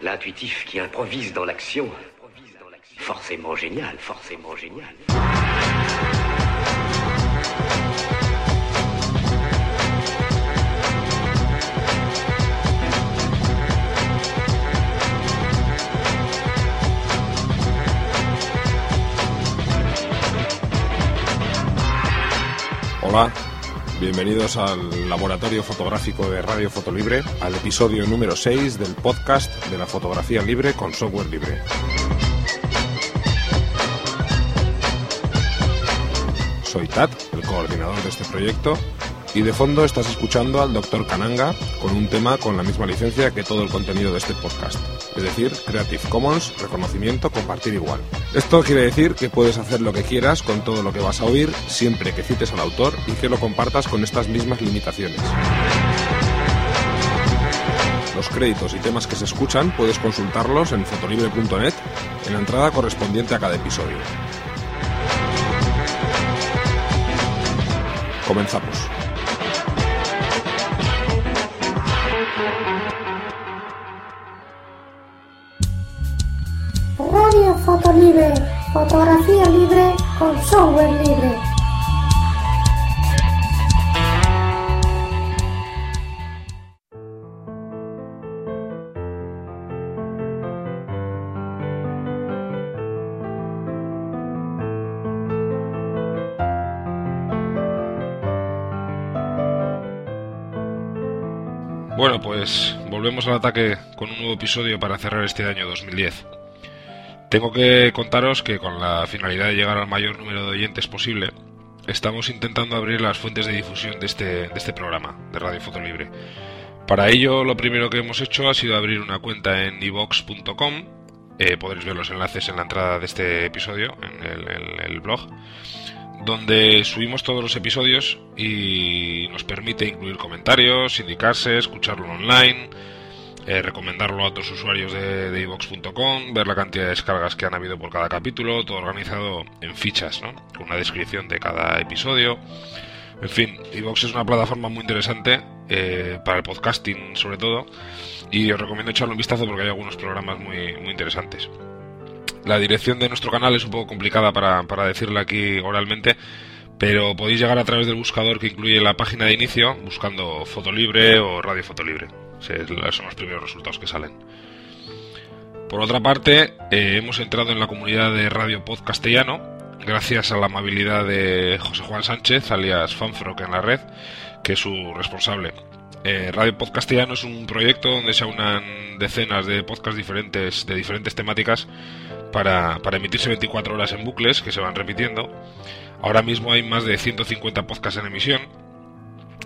L'intuitif qui improvise dans l'action. Forcément génial, forcément génial. Hola, bienvenidos al laboratorio fotográfico de Radio Fotolibre, al episodio número 6 del podcast de la fotografía libre con software libre. Soy Tat, el coordinador de este proyecto, y de fondo estás escuchando al Dr. Kananga con un tema con la misma licencia que todo el contenido de este podcast, es decir, Creative Commons, reconocimiento, compartir igual. Esto quiere decir que puedes hacer lo que quieras con todo lo que vas a oír, siempre que cites al autor y que lo compartas con estas mismas limitaciones. Los créditos y temas que se escuchan puedes consultarlos en fotolibre.net en la entrada correspondiente a cada episodio. Comenzamos. Foto Libre, fotografía libre con software libre. Bueno, pues volvemos al ataque con un nuevo episodio para cerrar este año 2010. Tengo que contaros que con la finalidad de llegar al mayor número de oyentes posible, estamos intentando abrir las fuentes de difusión de este, de este programa, de Radio Foto Libre. Para ello, lo primero que hemos hecho ha sido abrir una cuenta en ivox.com. Eh, podréis ver los enlaces en la entrada de este episodio, en el, el- el blog, donde subimos todos los episodios y nos permite incluir comentarios, indicarse, escucharlo online, eh, recomendarlo a otros usuarios de, iVox.com, ver la cantidad de descargas que han habido por cada capítulo, todo organizado en fichas, ¿no? con una descripción de cada episodio. En fin, iVox es una plataforma muy interesante eh, para el podcasting sobre todo y os recomiendo echarle un vistazo porque hay algunos programas muy, muy interesantes. La dirección de nuestro canal es un poco complicada para, para decirla aquí oralmente, pero podéis llegar a través del buscador que incluye la página de inicio, buscando Fotolibre o Radio Fotolibre. Son los primeros resultados que salen. Por otra parte, eh, hemos entrado en la comunidad de Radio Pod Castellano, gracias a la amabilidad de José Juan Sánchez, alias Fanfrock en la red, que es su responsable. Eh, Radio Pod Castellano es un proyecto donde se aunan decenas de podcasts diferentes, de diferentes temáticas, para emitirse 24 horas en bucles que se van repitiendo. Ahora mismo hay más de 150 podcasts en emisión.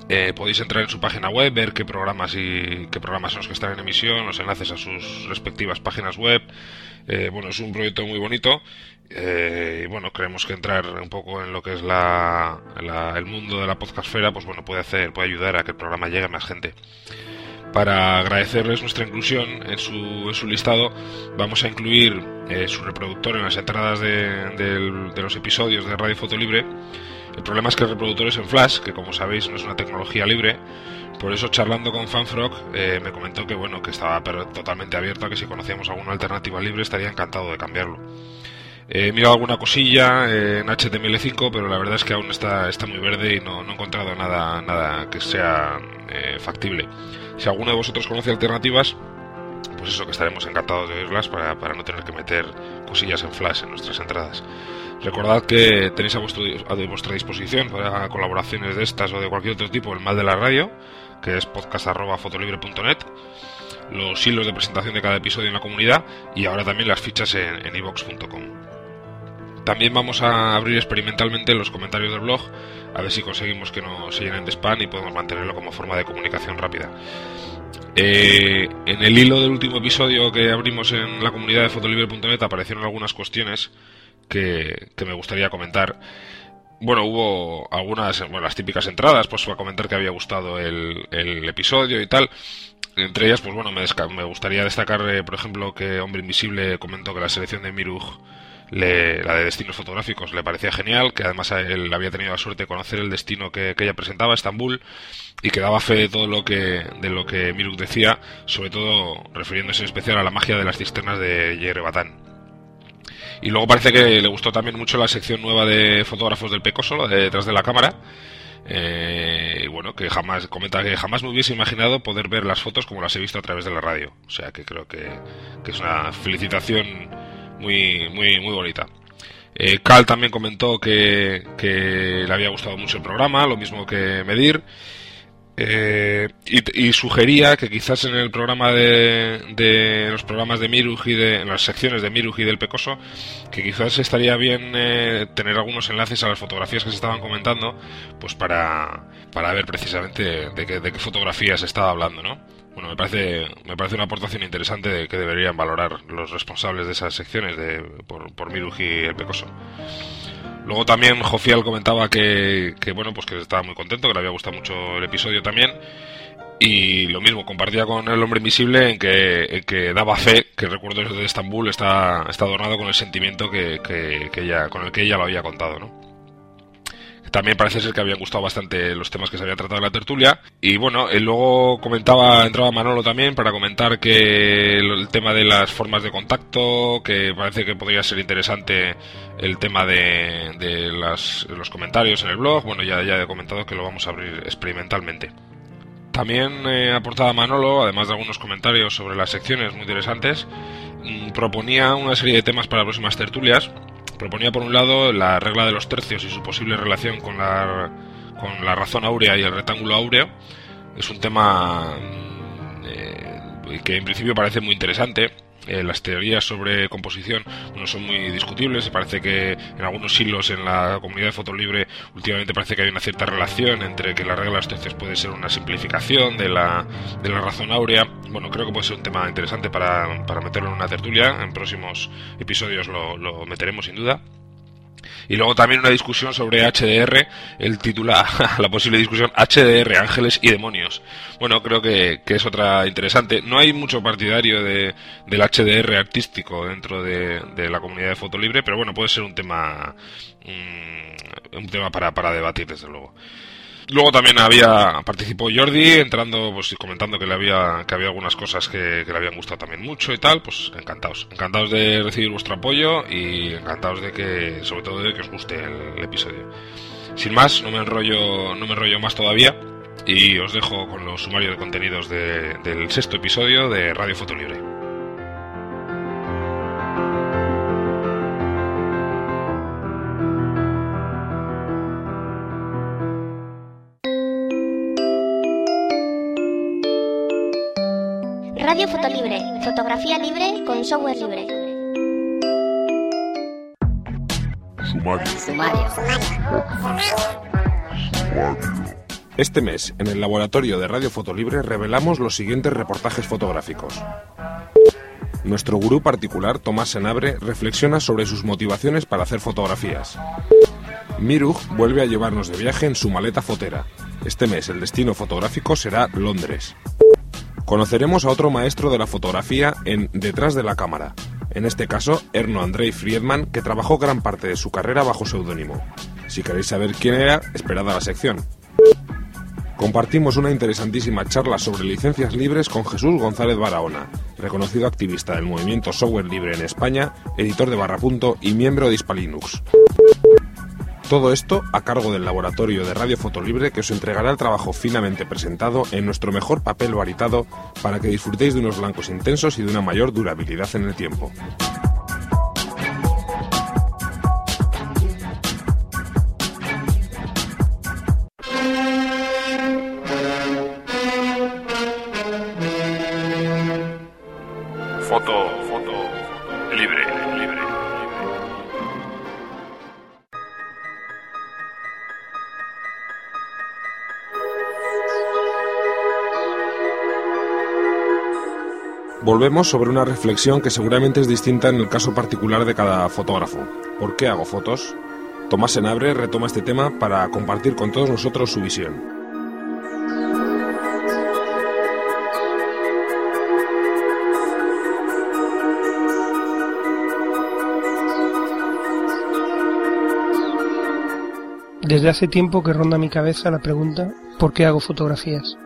Eh, podéis entrar en su página web, ver qué programas y qué programas son los que están en emisión, los enlaces a sus respectivas páginas web. Eh, bueno, es un proyecto muy bonito. eh, y bueno, creemos que entrar un poco en lo que es la, el mundo de la podcastfera, pues bueno, puede hacer, puede ayudar a que el programa llegue a más gente. Para agradecerles nuestra inclusión en su, en su listado, vamos a incluir eh, su reproductor en las entradas de, del- de los episodios de Radio Foto Libre. El problema es que el reproductor es en Flash, que como sabéis no es una tecnología libre. Por eso, charlando con Fanfrog, eh, me comentó que bueno que estaba totalmente abierto a que si conocíamos alguna alternativa libre estaría encantado de cambiarlo. Eh, He mirado alguna cosilla eh, en HTML5, pero la verdad es que aún está, está muy verde y no, he encontrado nada, nada que sea factible. Si alguno de vosotros conoce alternativas, pues eso que estaremos encantados de oírlas para, para no tener que meter cosillas en flash en nuestras entradas. Recordad que tenéis a, vuestro, a vuestra disposición para colaboraciones de estas o de cualquier otro tipo el mal de la radio, que es podcast.fotolibre.net, los hilos de presentación de cada episodio en la comunidad y ahora también las fichas en ivox.com. También vamos a abrir experimentalmente los comentarios del blog, a ver si conseguimos que no se llenen de spam y podemos mantenerlo como forma de comunicación rápida. Eh, en el hilo del último episodio que abrimos en la comunidad de fotolibre.net aparecieron algunas cuestiones que, me gustaría comentar. Bueno, hubo algunas, bueno, las típicas entradas, pues para comentar que había gustado el, el episodio y tal. Entre ellas, pues bueno, me, me gustaría destacar, eh, por ejemplo, que Hombre Invisible comentó que la selección de Miruj la de destinos fotográficos le parecía genial, que además él había tenido la suerte de conocer el destino que, ella presentaba, Estambul, y que daba fe de todo lo que, de lo que Miruk decía, sobre todo refiriéndose en especial a la magia de las cisternas de Yerebatán. Y luego parece que le gustó también mucho la sección nueva de fotógrafos del Pecoso, de detrás de la cámara, eh, bueno, que jamás, comenta que jamás me hubiese imaginado poder ver las fotos como las he visto a través de la radio. O sea que creo que, es una felicitación muy, muy, muy bonita. Eh, Cal también comentó que, le había gustado mucho el programa, lo mismo que Medir. Eh, y, sugería que quizás en el programa de, de los programas de Miruj y de en las secciones de Miruj y del Pecoso que quizás estaría bien eh, tener algunos enlaces a las fotografías que se estaban comentando pues para, para ver precisamente de, de qué fotografías estaba hablando ¿no? Bueno me parece me parece una aportación interesante que deberían valorar los responsables de esas secciones de, por, por Miruj y el Pecoso Luego también Jofial comentaba que, bueno, pues que estaba muy contento, que le había gustado mucho el episodio también. Y lo mismo, compartía con el hombre invisible en que, que daba fe que el recuerdo de Estambul está, está adornado con el sentimiento que, que, que con el que ella lo había contado, ¿no? También parece ser que habían gustado bastante los temas que se había tratado en la tertulia. Y bueno, él luego comentaba, entraba Manolo también para comentar que el tema de las formas de contacto, que parece que podría ser interesante el tema de, de los comentarios en el blog. Bueno, ya, ya he comentado que lo vamos a abrir experimentalmente. También eh, aportaba Manolo, además de algunos comentarios sobre las secciones muy interesantes, mm, proponía una serie de temas para próximas tertulias Proponía por un lado la regla de los tercios y su posible relación con la, con la razón áurea y el rectángulo áureo. Es un tema mm, eh, que en principio parece muy interesante. Eh, las teorías sobre composición no son muy discutibles. Parece que en algunos hilos en la comunidad de fotolibre últimamente parece que hay una cierta relación entre que la regla de los tercios puede ser una simplificación de la, de la razón áurea. Bueno, creo que puede ser un tema interesante para, para meterlo en una tertulia. En próximos episodios lo, lo meteremos sin duda. Y luego también una discusión sobre HDR, el titula la posible discusión HDR, ángeles y demonios. Bueno, creo que, es otra interesante. No hay mucho partidario de, del HDR artístico dentro de, la comunidad de foto libre, pero bueno, puede ser un tema, mm, un tema para, para debatir, desde luego. Luego también había participó Jordi entrando pues comentando que le había que había algunas cosas que, le habían gustado también mucho y tal, pues encantados, encantados de recibir vuestro apoyo y encantados de que sobre todo de que os guste el, episodio. Sin más, no me enrollo no me enrollo más todavía y os dejo con los sumarios de contenidos del sexto episodio de Radio Foto Libre. Radio Fotolibre, fotografía libre con software libre. Sumario. Este mes, en el laboratorio de Radio Fotolibre, revelamos los siguientes reportajes fotográficos. Nuestro gurú particular, Tomás Senabre, reflexiona sobre sus motivaciones para hacer fotografías. Miruj vuelve a llevarnos de viaje en su maleta fotera. Este mes el destino fotográfico será Londres. Conoceremos a otro maestro de la fotografía en Detrás de la cámara, en este caso Erno Andrei Friedman, que trabajó gran parte de su carrera bajo seudónimo. Si queréis saber quién era, esperad a la sección. Compartimos una interesantísima charla sobre licencias libres con Jesús González Barahona, reconocido activista del movimiento software libre en España, editor de Barrapunto y miembro de Hispalinux. Todo esto a cargo del laboratorio de Radio Fotolibre que os entregará el trabajo finamente presentado en nuestro mejor papel varitado para que disfrutéis de unos blancos intensos y de una mayor durabilidad en el tiempo. volvemos sobre una reflexión que seguramente es distinta en el caso particular de cada fotógrafo. ¿Por qué hago fotos? Tomás Senabre retoma este tema para compartir con todos nosotros su visión. Desde hace tiempo que ronda mi cabeza la pregunta ¿por qué hago fotografías?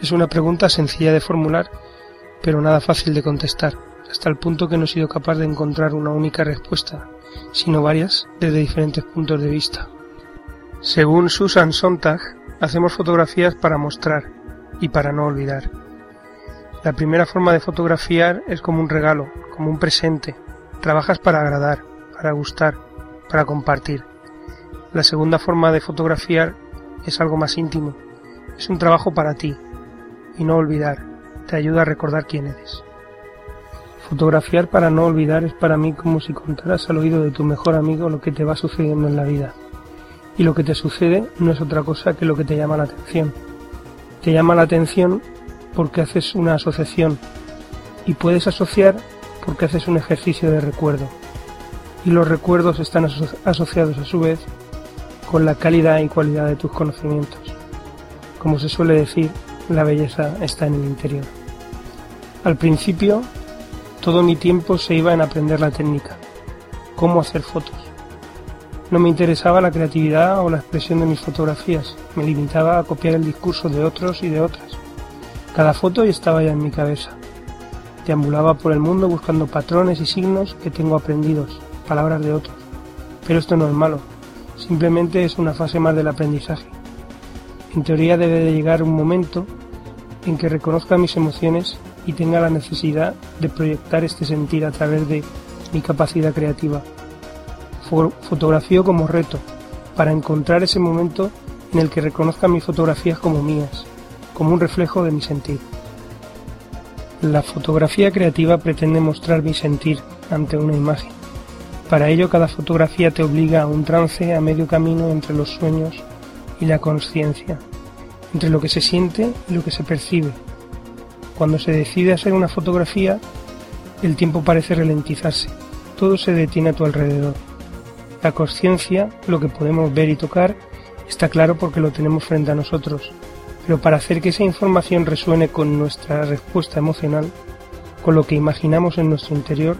Es una pregunta sencilla de formular pero nada fácil de contestar, hasta el punto que no he sido capaz de encontrar una única respuesta, sino varias desde diferentes puntos de vista. Según Susan Sontag, hacemos fotografías para mostrar y para no olvidar. La primera forma de fotografiar es como un regalo, como un presente. Trabajas para agradar, para gustar, para compartir. La segunda forma de fotografiar es algo más íntimo. Es un trabajo para ti. Y no olvidar. Te ayuda a recordar quién eres. Fotografiar para no olvidar es para mí como si contaras al oído de tu mejor amigo lo que te va sucediendo en la vida. Y lo que te sucede no es otra cosa que lo que te llama la atención. Te llama la atención porque haces una asociación y puedes asociar porque haces un ejercicio de recuerdo. Y los recuerdos están asociados a su vez con la calidad y cualidad de tus conocimientos. Como se suele decir, la belleza está en el interior. Al principio, todo mi tiempo se iba en aprender la técnica, cómo hacer fotos. No me interesaba la creatividad o la expresión de mis fotografías, me limitaba a copiar el discurso de otros y de otras. Cada foto estaba ya en mi cabeza. Deambulaba por el mundo buscando patrones y signos que tengo aprendidos, palabras de otros. Pero esto no es malo, simplemente es una fase más del aprendizaje. En teoría debe de llegar un momento en que reconozca mis emociones y tenga la necesidad de proyectar este sentir a través de mi capacidad creativa. Fotografío como reto, para encontrar ese momento en el que reconozca mis fotografías como mías, como un reflejo de mi sentir. La fotografía creativa pretende mostrar mi sentir ante una imagen. Para ello cada fotografía te obliga a un trance a medio camino entre los sueños y la conciencia, entre lo que se siente y lo que se percibe. Cuando se decide hacer una fotografía, el tiempo parece ralentizarse, todo se detiene a tu alrededor. La conciencia, lo que podemos ver y tocar, está claro porque lo tenemos frente a nosotros, pero para hacer que esa información resuene con nuestra respuesta emocional, con lo que imaginamos en nuestro interior,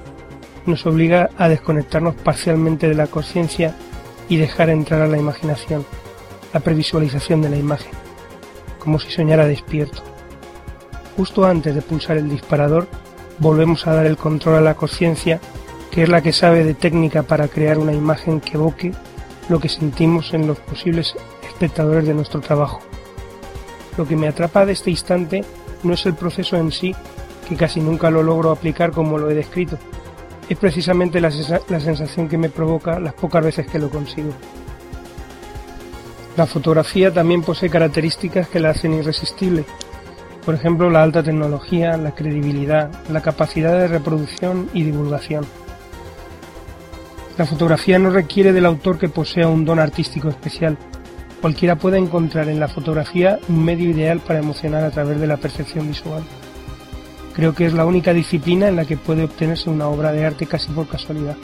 nos obliga a desconectarnos parcialmente de la conciencia y dejar entrar a la imaginación, la previsualización de la imagen, como si soñara despierto. Justo antes de pulsar el disparador, volvemos a dar el control a la conciencia, que es la que sabe de técnica para crear una imagen que evoque lo que sentimos en los posibles espectadores de nuestro trabajo. Lo que me atrapa de este instante no es el proceso en sí, que casi nunca lo logro aplicar como lo he descrito. Es precisamente la, sensación que me provoca las pocas veces que lo consigo. La fotografía también posee características que la hacen irresistible. Por ejemplo, la alta tecnología, la credibilidad, la capacidad de reproducción y divulgación. La fotografía no requiere del autor que posea un don artístico especial, Cualquiera puede encontrar en la fotografía un medio ideal para emocionar a través de la percepción visual. Creo que es la única disciplina en la que puede obtenerse una obra de arte casi por casualidad.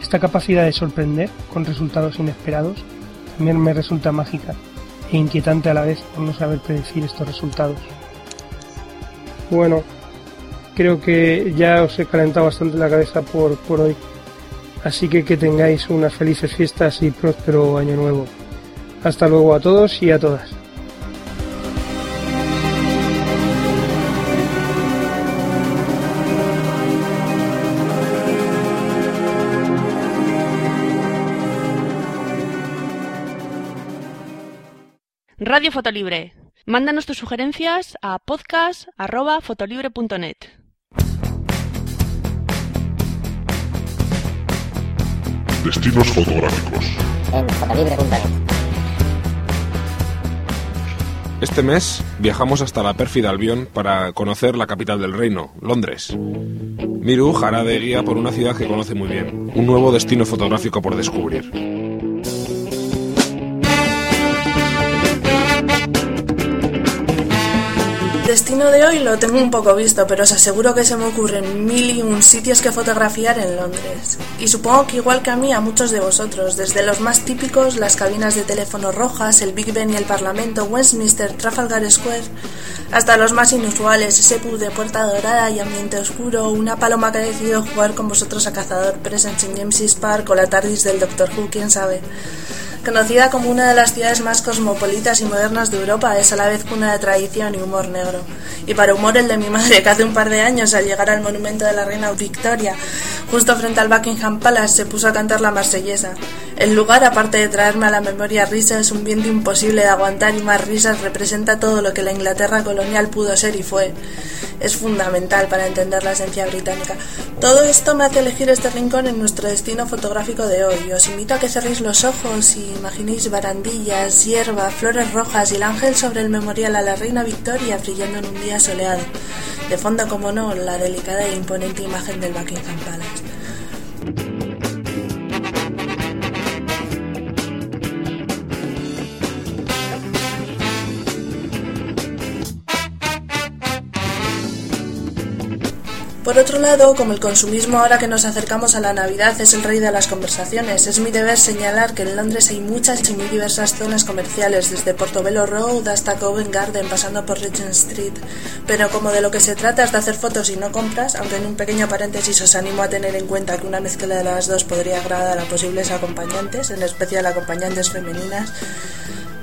Esta capacidad de sorprender con resultados inesperados también me resulta mágica e inquietante a la vez por no saber predecir estos resultados. Bueno, creo que ya os he calentado bastante la cabeza por, por hoy. Así que que tengáis unas felices fiestas y próspero año nuevo. Hasta luego a todos y a todas. Radio Fotolibre. Mándanos tus sugerencias a podcast.fotolibre.net. Destinos fotográficos. En fotolibre.net. Este mes viajamos hasta la pérfida Albión para conocer la capital del reino, Londres. Miru hará de guía por una ciudad que conoce muy bien, un nuevo destino fotográfico por descubrir. Destino de hoy lo tengo un poco visto, pero os aseguro que se me ocurren mil y un sitios que fotografiar en Londres. Y supongo que igual que a mí, a muchos de vosotros, desde los más típicos, las cabinas de teléfono rojas, el Big Ben y el Parlamento, Westminster, Trafalgar Square, hasta los más inusuales, ese pub de puerta dorada y ambiente oscuro, una paloma que ha decidido jugar con vosotros a cazador Presence en James's Park o la TARDIS del Doctor Who, quién sabe. Conocida como una de las ciudades más cosmopolitas y modernas de Europa, es a la vez cuna de tradición y humor negro. Y para humor el de mi madre, que hace un par de años, al llegar al monumento de la reina Victoria, justo frente al Buckingham Palace, se puso a cantar la marsellesa. El lugar, aparte de traerme a la memoria risas, un viento imposible de aguantar y más risas representa todo lo que la Inglaterra colonial pudo ser y fue. Es fundamental para entender la esencia británica. Todo esto me hace elegir este rincón en nuestro destino fotográfico de hoy. Os invito a que cerréis los ojos y imaginéis barandillas, hierba, flores rojas y el ángel sobre el memorial a la reina Victoria brillando en un día soleado. De fondo, como no, la delicada e imponente imagen del Buckingham Palace. Por otro lado, como el consumismo ahora que nos acercamos a la Navidad es el rey de las conversaciones, es mi deber señalar que en Londres hay muchas y muy diversas zonas comerciales, desde Portobello Road hasta Covent Garden, pasando por Regent Street. Pero como de lo que se trata es de hacer fotos y no compras, aunque en un pequeño paréntesis os animo a tener en cuenta que una mezcla de las dos podría agradar a posibles acompañantes, en especial acompañantes femeninas,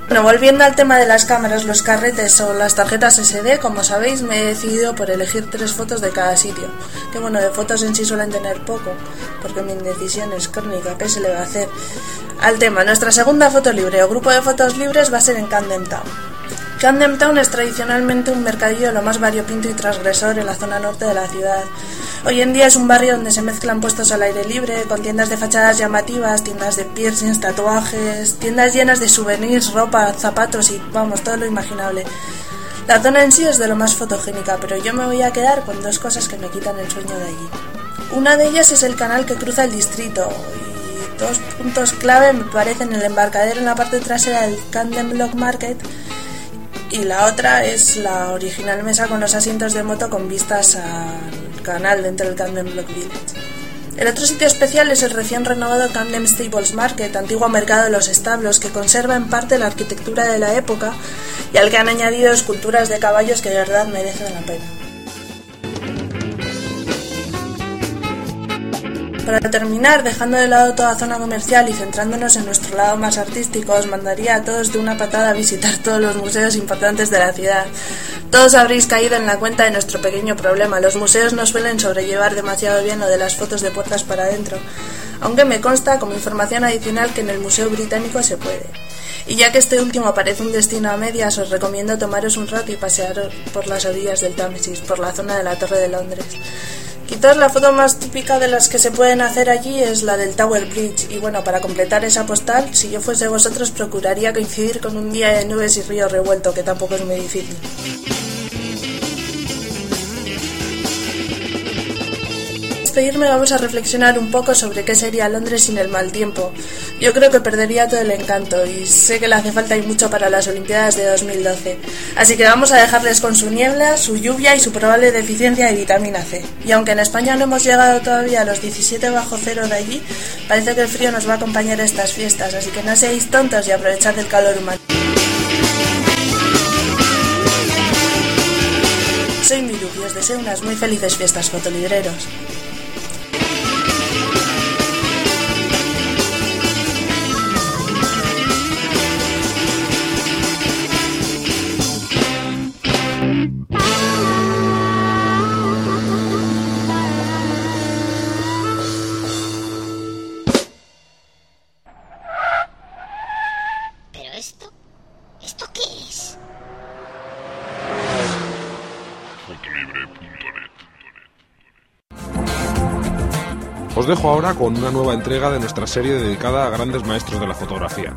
bueno, volviendo al tema de las cámaras, los carretes o las tarjetas SD, como sabéis, me he decidido por elegir tres fotos de cada sitio. Que bueno, de fotos en sí suelen tener poco, porque mi indecisión es crónica, ¿qué se le va a hacer? Al tema, nuestra segunda foto libre o grupo de fotos libres va a ser en Camden Town. Camden Town es tradicionalmente un mercadillo lo más variopinto y transgresor en la zona norte de la ciudad. Hoy en día es un barrio donde se mezclan puestos al aire libre, con tiendas de fachadas llamativas, tiendas de piercings, tatuajes, tiendas llenas de souvenirs, ropa, zapatos y vamos, todo lo imaginable. La zona en sí es de lo más fotogénica, pero yo me voy a quedar con dos cosas que me quitan el sueño de allí. Una de ellas es el canal que cruza el distrito y dos puntos clave me parecen el embarcadero en la parte trasera del Camden Block Market y la otra es la original mesa con los asientos de moto con vistas al canal dentro del Camden Block Village. El otro sitio especial es el recién renovado Camden Stables Market, antiguo mercado de los establos, que conserva en parte la arquitectura de la época y al que han añadido esculturas de caballos que de verdad merecen la pena. Para terminar, dejando de lado toda zona comercial y centrándonos en nuestro lado más artístico, os mandaría a todos de una patada a visitar todos los museos importantes de la ciudad. Todos habréis caído en la cuenta de nuestro pequeño problema. Los museos no suelen sobrellevar demasiado bien lo de las fotos de puertas para adentro, aunque me consta como información adicional que en el Museo Británico se puede. Y ya que este último parece un destino a medias, os recomiendo tomaros un rato y pasear por las orillas del Támesis, por la zona de la Torre de Londres. Quizás la foto más típica de las que se pueden hacer allí es la del Tower Bridge y bueno, para completar esa postal, si yo fuese vosotros procuraría coincidir con un día de nubes y río revuelto, que tampoco es muy difícil. Despedirme vamos a reflexionar un poco sobre qué sería Londres sin el mal tiempo. Yo creo que perdería todo el encanto y sé que le hace falta y mucho para las Olimpiadas de 2012. Así que vamos a dejarles con su niebla, su lluvia y su probable deficiencia de vitamina C. Y aunque en España no hemos llegado todavía a los 17 bajo cero de allí, parece que el frío nos va a acompañar a estas fiestas, así que no seáis tontos y aprovechad el calor humano. Soy Miru y os deseo unas muy felices fiestas fotolibreros. Dejo ahora con una nueva entrega de nuestra serie dedicada a grandes maestros de la fotografía.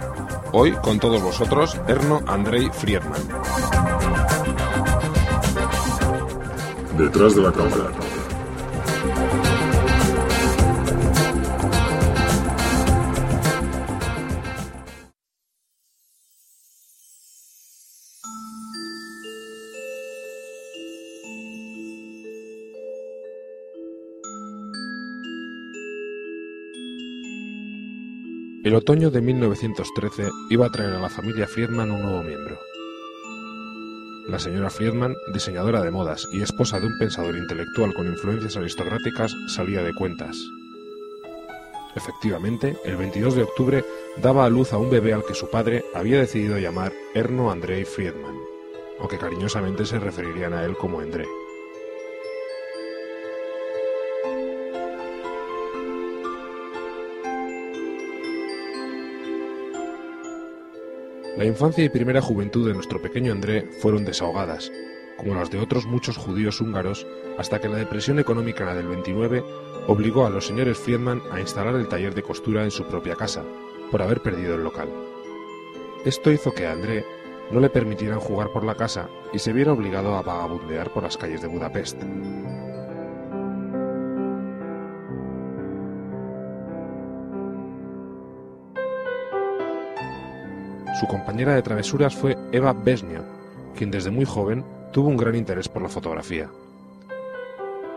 Hoy, con todos vosotros, Erno Andrei Friedman. Detrás de la cámara. El otoño de 1913 iba a traer a la familia Friedman un nuevo miembro. La señora Friedman, diseñadora de modas y esposa de un pensador intelectual con influencias aristocráticas, salía de cuentas. Efectivamente, el 22 de octubre daba a luz a un bebé al que su padre había decidido llamar Erno Andrei Friedman, aunque cariñosamente se referirían a él como André. La infancia y primera juventud de nuestro pequeño André fueron desahogadas, como las de otros muchos judíos húngaros, hasta que la depresión económica del 29 obligó a los señores Friedman a instalar el taller de costura en su propia casa, por haber perdido el local. Esto hizo que a André no le permitieran jugar por la casa y se viera obligado a vagabundear por las calles de Budapest. Su compañera de travesuras fue Eva Besnia, quien desde muy joven tuvo un gran interés por la fotografía.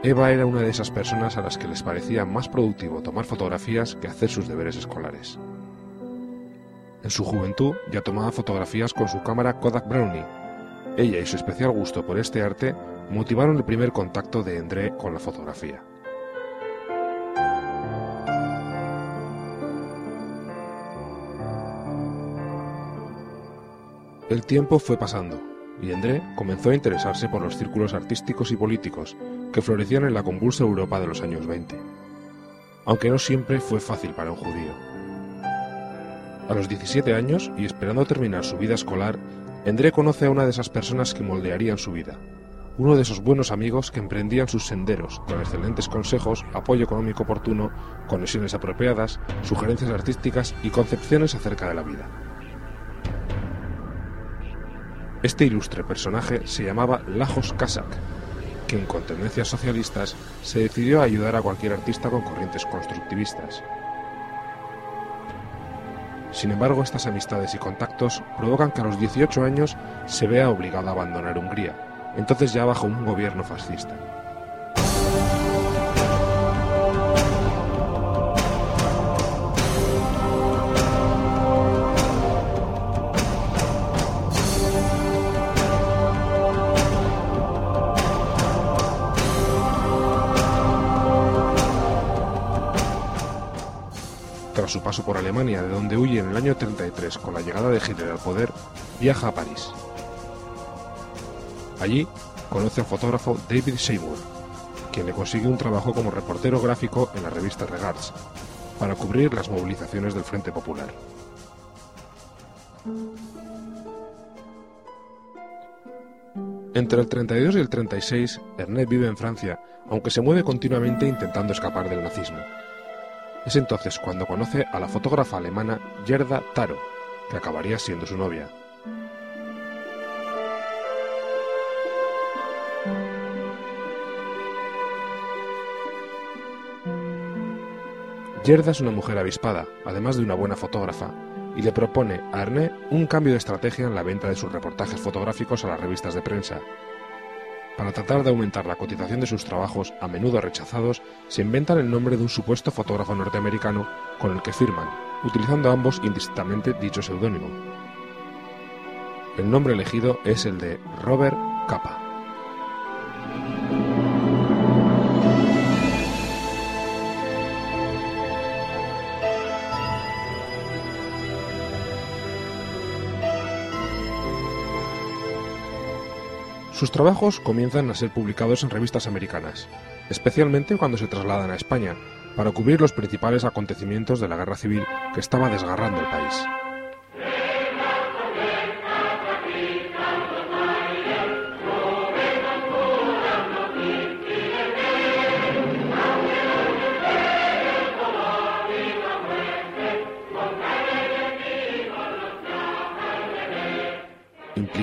Eva era una de esas personas a las que les parecía más productivo tomar fotografías que hacer sus deberes escolares. En su juventud ya tomaba fotografías con su cámara Kodak Brownie. Ella y su especial gusto por este arte motivaron el primer contacto de André con la fotografía. El tiempo fue pasando y André comenzó a interesarse por los círculos artísticos y políticos que florecían en la convulsa Europa de los años 20. Aunque no siempre fue fácil para un judío. A los 17 años y esperando terminar su vida escolar, André conoce a una de esas personas que moldearían su vida, uno de esos buenos amigos que emprendían sus senderos con excelentes consejos, apoyo económico oportuno, conexiones apropiadas, sugerencias artísticas y concepciones acerca de la vida. Este ilustre personaje se llamaba Lajos Kasak, quien con tendencias socialistas se decidió a ayudar a cualquier artista con corrientes constructivistas. Sin embargo, estas amistades y contactos provocan que a los 18 años se vea obligado a abandonar Hungría, entonces ya bajo un gobierno fascista. Su paso por Alemania, de donde huye en el año 33 con la llegada de Hitler al poder, viaja a París. Allí conoce al fotógrafo David Seymour, quien le consigue un trabajo como reportero gráfico en la revista Regards, para cubrir las movilizaciones del Frente Popular. Entre el 32 y el 36, Ernest vive en Francia, aunque se mueve continuamente intentando escapar del nazismo. Es entonces cuando conoce a la fotógrafa alemana Gerda Taro, que acabaría siendo su novia. Gerda es una mujer avispada, además de una buena fotógrafa, y le propone a Ernest un cambio de estrategia en la venta de sus reportajes fotográficos a las revistas de prensa. Para tratar de aumentar la cotización de sus trabajos, a menudo rechazados, se inventan el nombre de un supuesto fotógrafo norteamericano con el que firman, utilizando ambos indistintamente dicho seudónimo. El nombre elegido es el de Robert Capa. Sus trabajos comienzan a ser publicados en revistas americanas, especialmente cuando se trasladan a España, para cubrir los principales acontecimientos de la guerra civil que estaba desgarrando el país.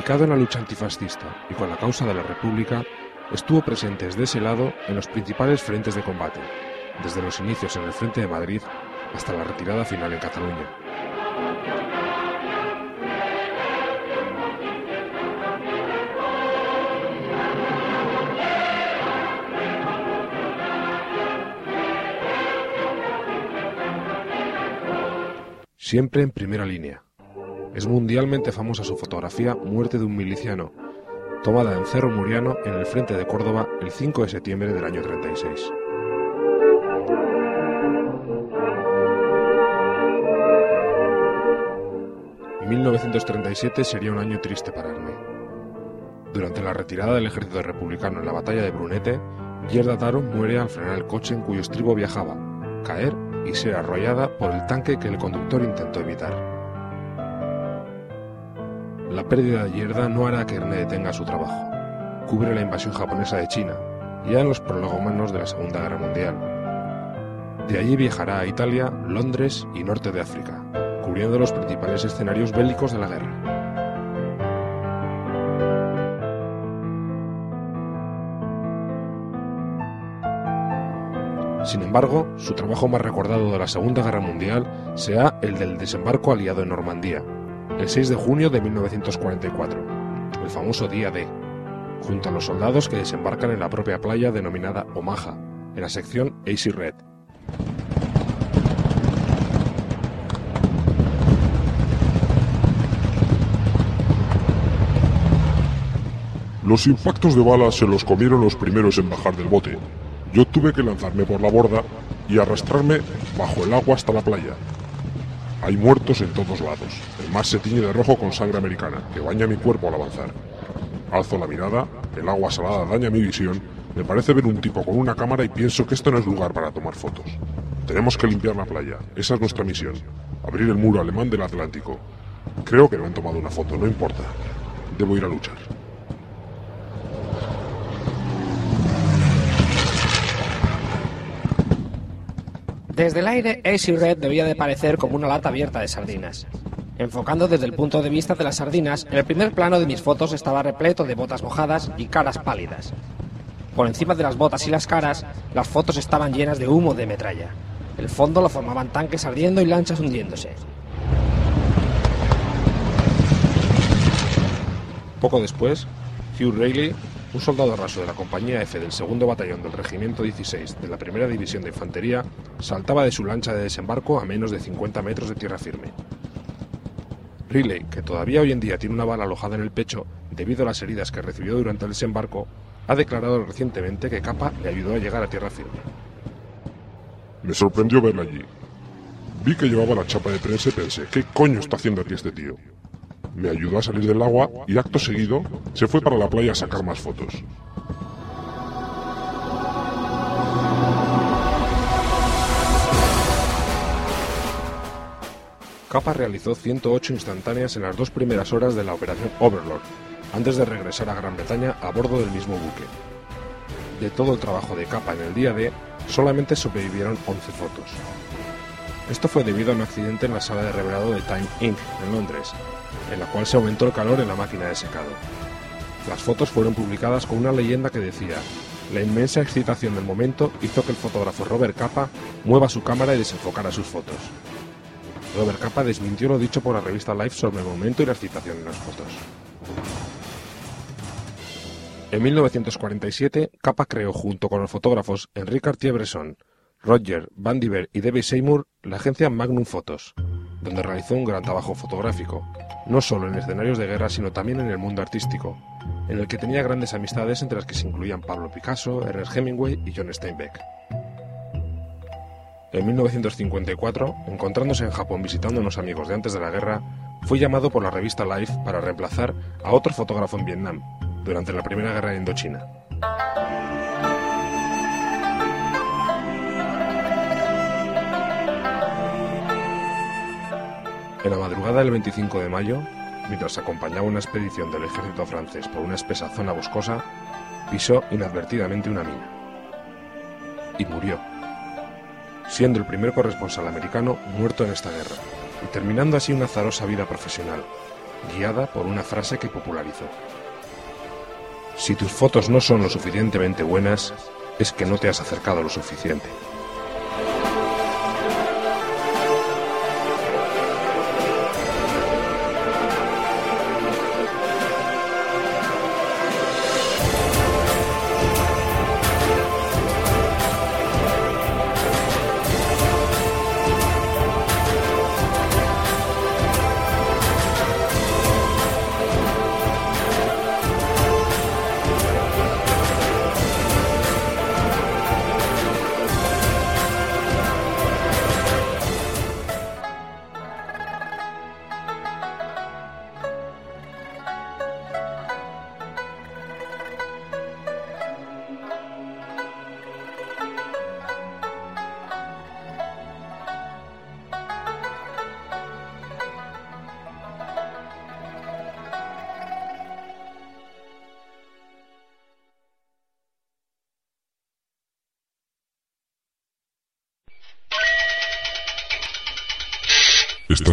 En la lucha antifascista y con la causa de la República, estuvo presente desde ese lado en los principales frentes de combate, desde los inicios en el Frente de Madrid hasta la retirada final en Cataluña. Siempre en primera línea. Es mundialmente famosa su fotografía Muerte de un miliciano, tomada en Cerro Muriano, en el frente de Córdoba, el 5 de septiembre del año 36. 1937 sería un año triste para Arme. Durante la retirada del ejército republicano en la batalla de Brunete, Gerda Taro muere al frenar el coche en cuyo estribo viajaba, caer y ser arrollada por el tanque que el conductor intentó evitar. La pérdida de Gerda no hará que Erne detenga su trabajo. Cubre la invasión japonesa de China, ya en los prolegómenos de la Segunda Guerra Mundial. De allí viajará a Italia, Londres y norte de África, cubriendo los principales escenarios bélicos de la guerra. Sin embargo, su trabajo más recordado de la Segunda Guerra Mundial será el del desembarco aliado en Normandía, el 6 de junio de 1944, el famoso Día D, junto a los soldados que desembarcan en la propia playa denominada Omaha, en la sección AC Red. Los impactos de balas se los comieron los primeros en bajar del bote, yo tuve que lanzarme por la borda y arrastrarme bajo el agua hasta la playa. Hay muertos en todos lados. El mar se tiñe de rojo con sangre americana, que baña mi cuerpo al avanzar. Alzo la mirada, el agua salada daña mi visión, me parece ver un tipo con una cámara y pienso que esto no es lugar para tomar fotos. Tenemos que limpiar la playa, esa es nuestra misión. Abrir el muro alemán del Atlántico. Creo que me han tomado una foto, no importa. Debo ir a luchar. Desde el aire, AC Red debía de parecer como una lata abierta de sardinas. Enfocando desde el punto de vista de las sardinas, el primer plano de mis fotos estaba repleto de botas mojadas y caras pálidas. Por encima de las botas y las caras, las fotos estaban llenas de humo de metralla. El fondo lo formaban tanques ardiendo y lanchas hundiéndose. Poco después, Hugh Rayleigh un soldado raso de la compañía F del segundo batallón del regimiento 16 de la primera división de infantería saltaba de su lancha de desembarco a menos de 50 metros de tierra firme. Riley, que todavía hoy en día tiene una bala alojada en el pecho debido a las heridas que recibió durante el desembarco, ha declarado recientemente que Capa le ayudó a llegar a tierra firme. Me sorprendió verla allí. Vi que llevaba la chapa de prensa y pensé, ¿qué coño está haciendo aquí este tío? Me ayudó a salir del agua y acto seguido se fue para la playa a sacar más fotos. Capa realizó 108 instantáneas en las dos primeras horas de la operación Overlord, antes de regresar a Gran Bretaña a bordo del mismo buque. De todo el trabajo de Capa en el día D, solamente sobrevivieron 11 fotos. Esto fue debido a un accidente en la sala de revelado de Time Inc. en Londres, en la cual se aumentó el calor en la máquina de secado. Las fotos fueron publicadas con una leyenda que decía, la inmensa excitación del momento hizo que el fotógrafo Robert Capa mueva su cámara y desenfocara sus fotos. Robert Capa desmintió lo dicho por la revista Life sobre el momento y la excitación en las fotos. En 1947, Capa creó junto con los fotógrafos Enrique Cartier-Bresson, Roger Van Diver y David Seymour la agencia Magnum Photos, donde realizó un gran trabajo fotográfico, no solo en escenarios de guerra, sino también en el mundo artístico, en el que tenía grandes amistades entre las que se incluían Pablo Picasso, Ernest Hemingway y John Steinbeck. En 1954, encontrándose en Japón visitando a unos amigos de antes de la guerra, fue llamado por la revista Life para reemplazar a otro fotógrafo en Vietnam, durante la Primera Guerra de Indochina. En la madrugada del 25 de mayo, mientras acompañaba una expedición del ejército francés por una espesa zona boscosa, pisó inadvertidamente una mina. Y murió, siendo el primer corresponsal americano muerto en esta guerra, y terminando así una azarosa vida profesional, guiada por una frase que popularizó. Si tus fotos no son lo suficientemente buenas, es que no te has acercado lo suficiente.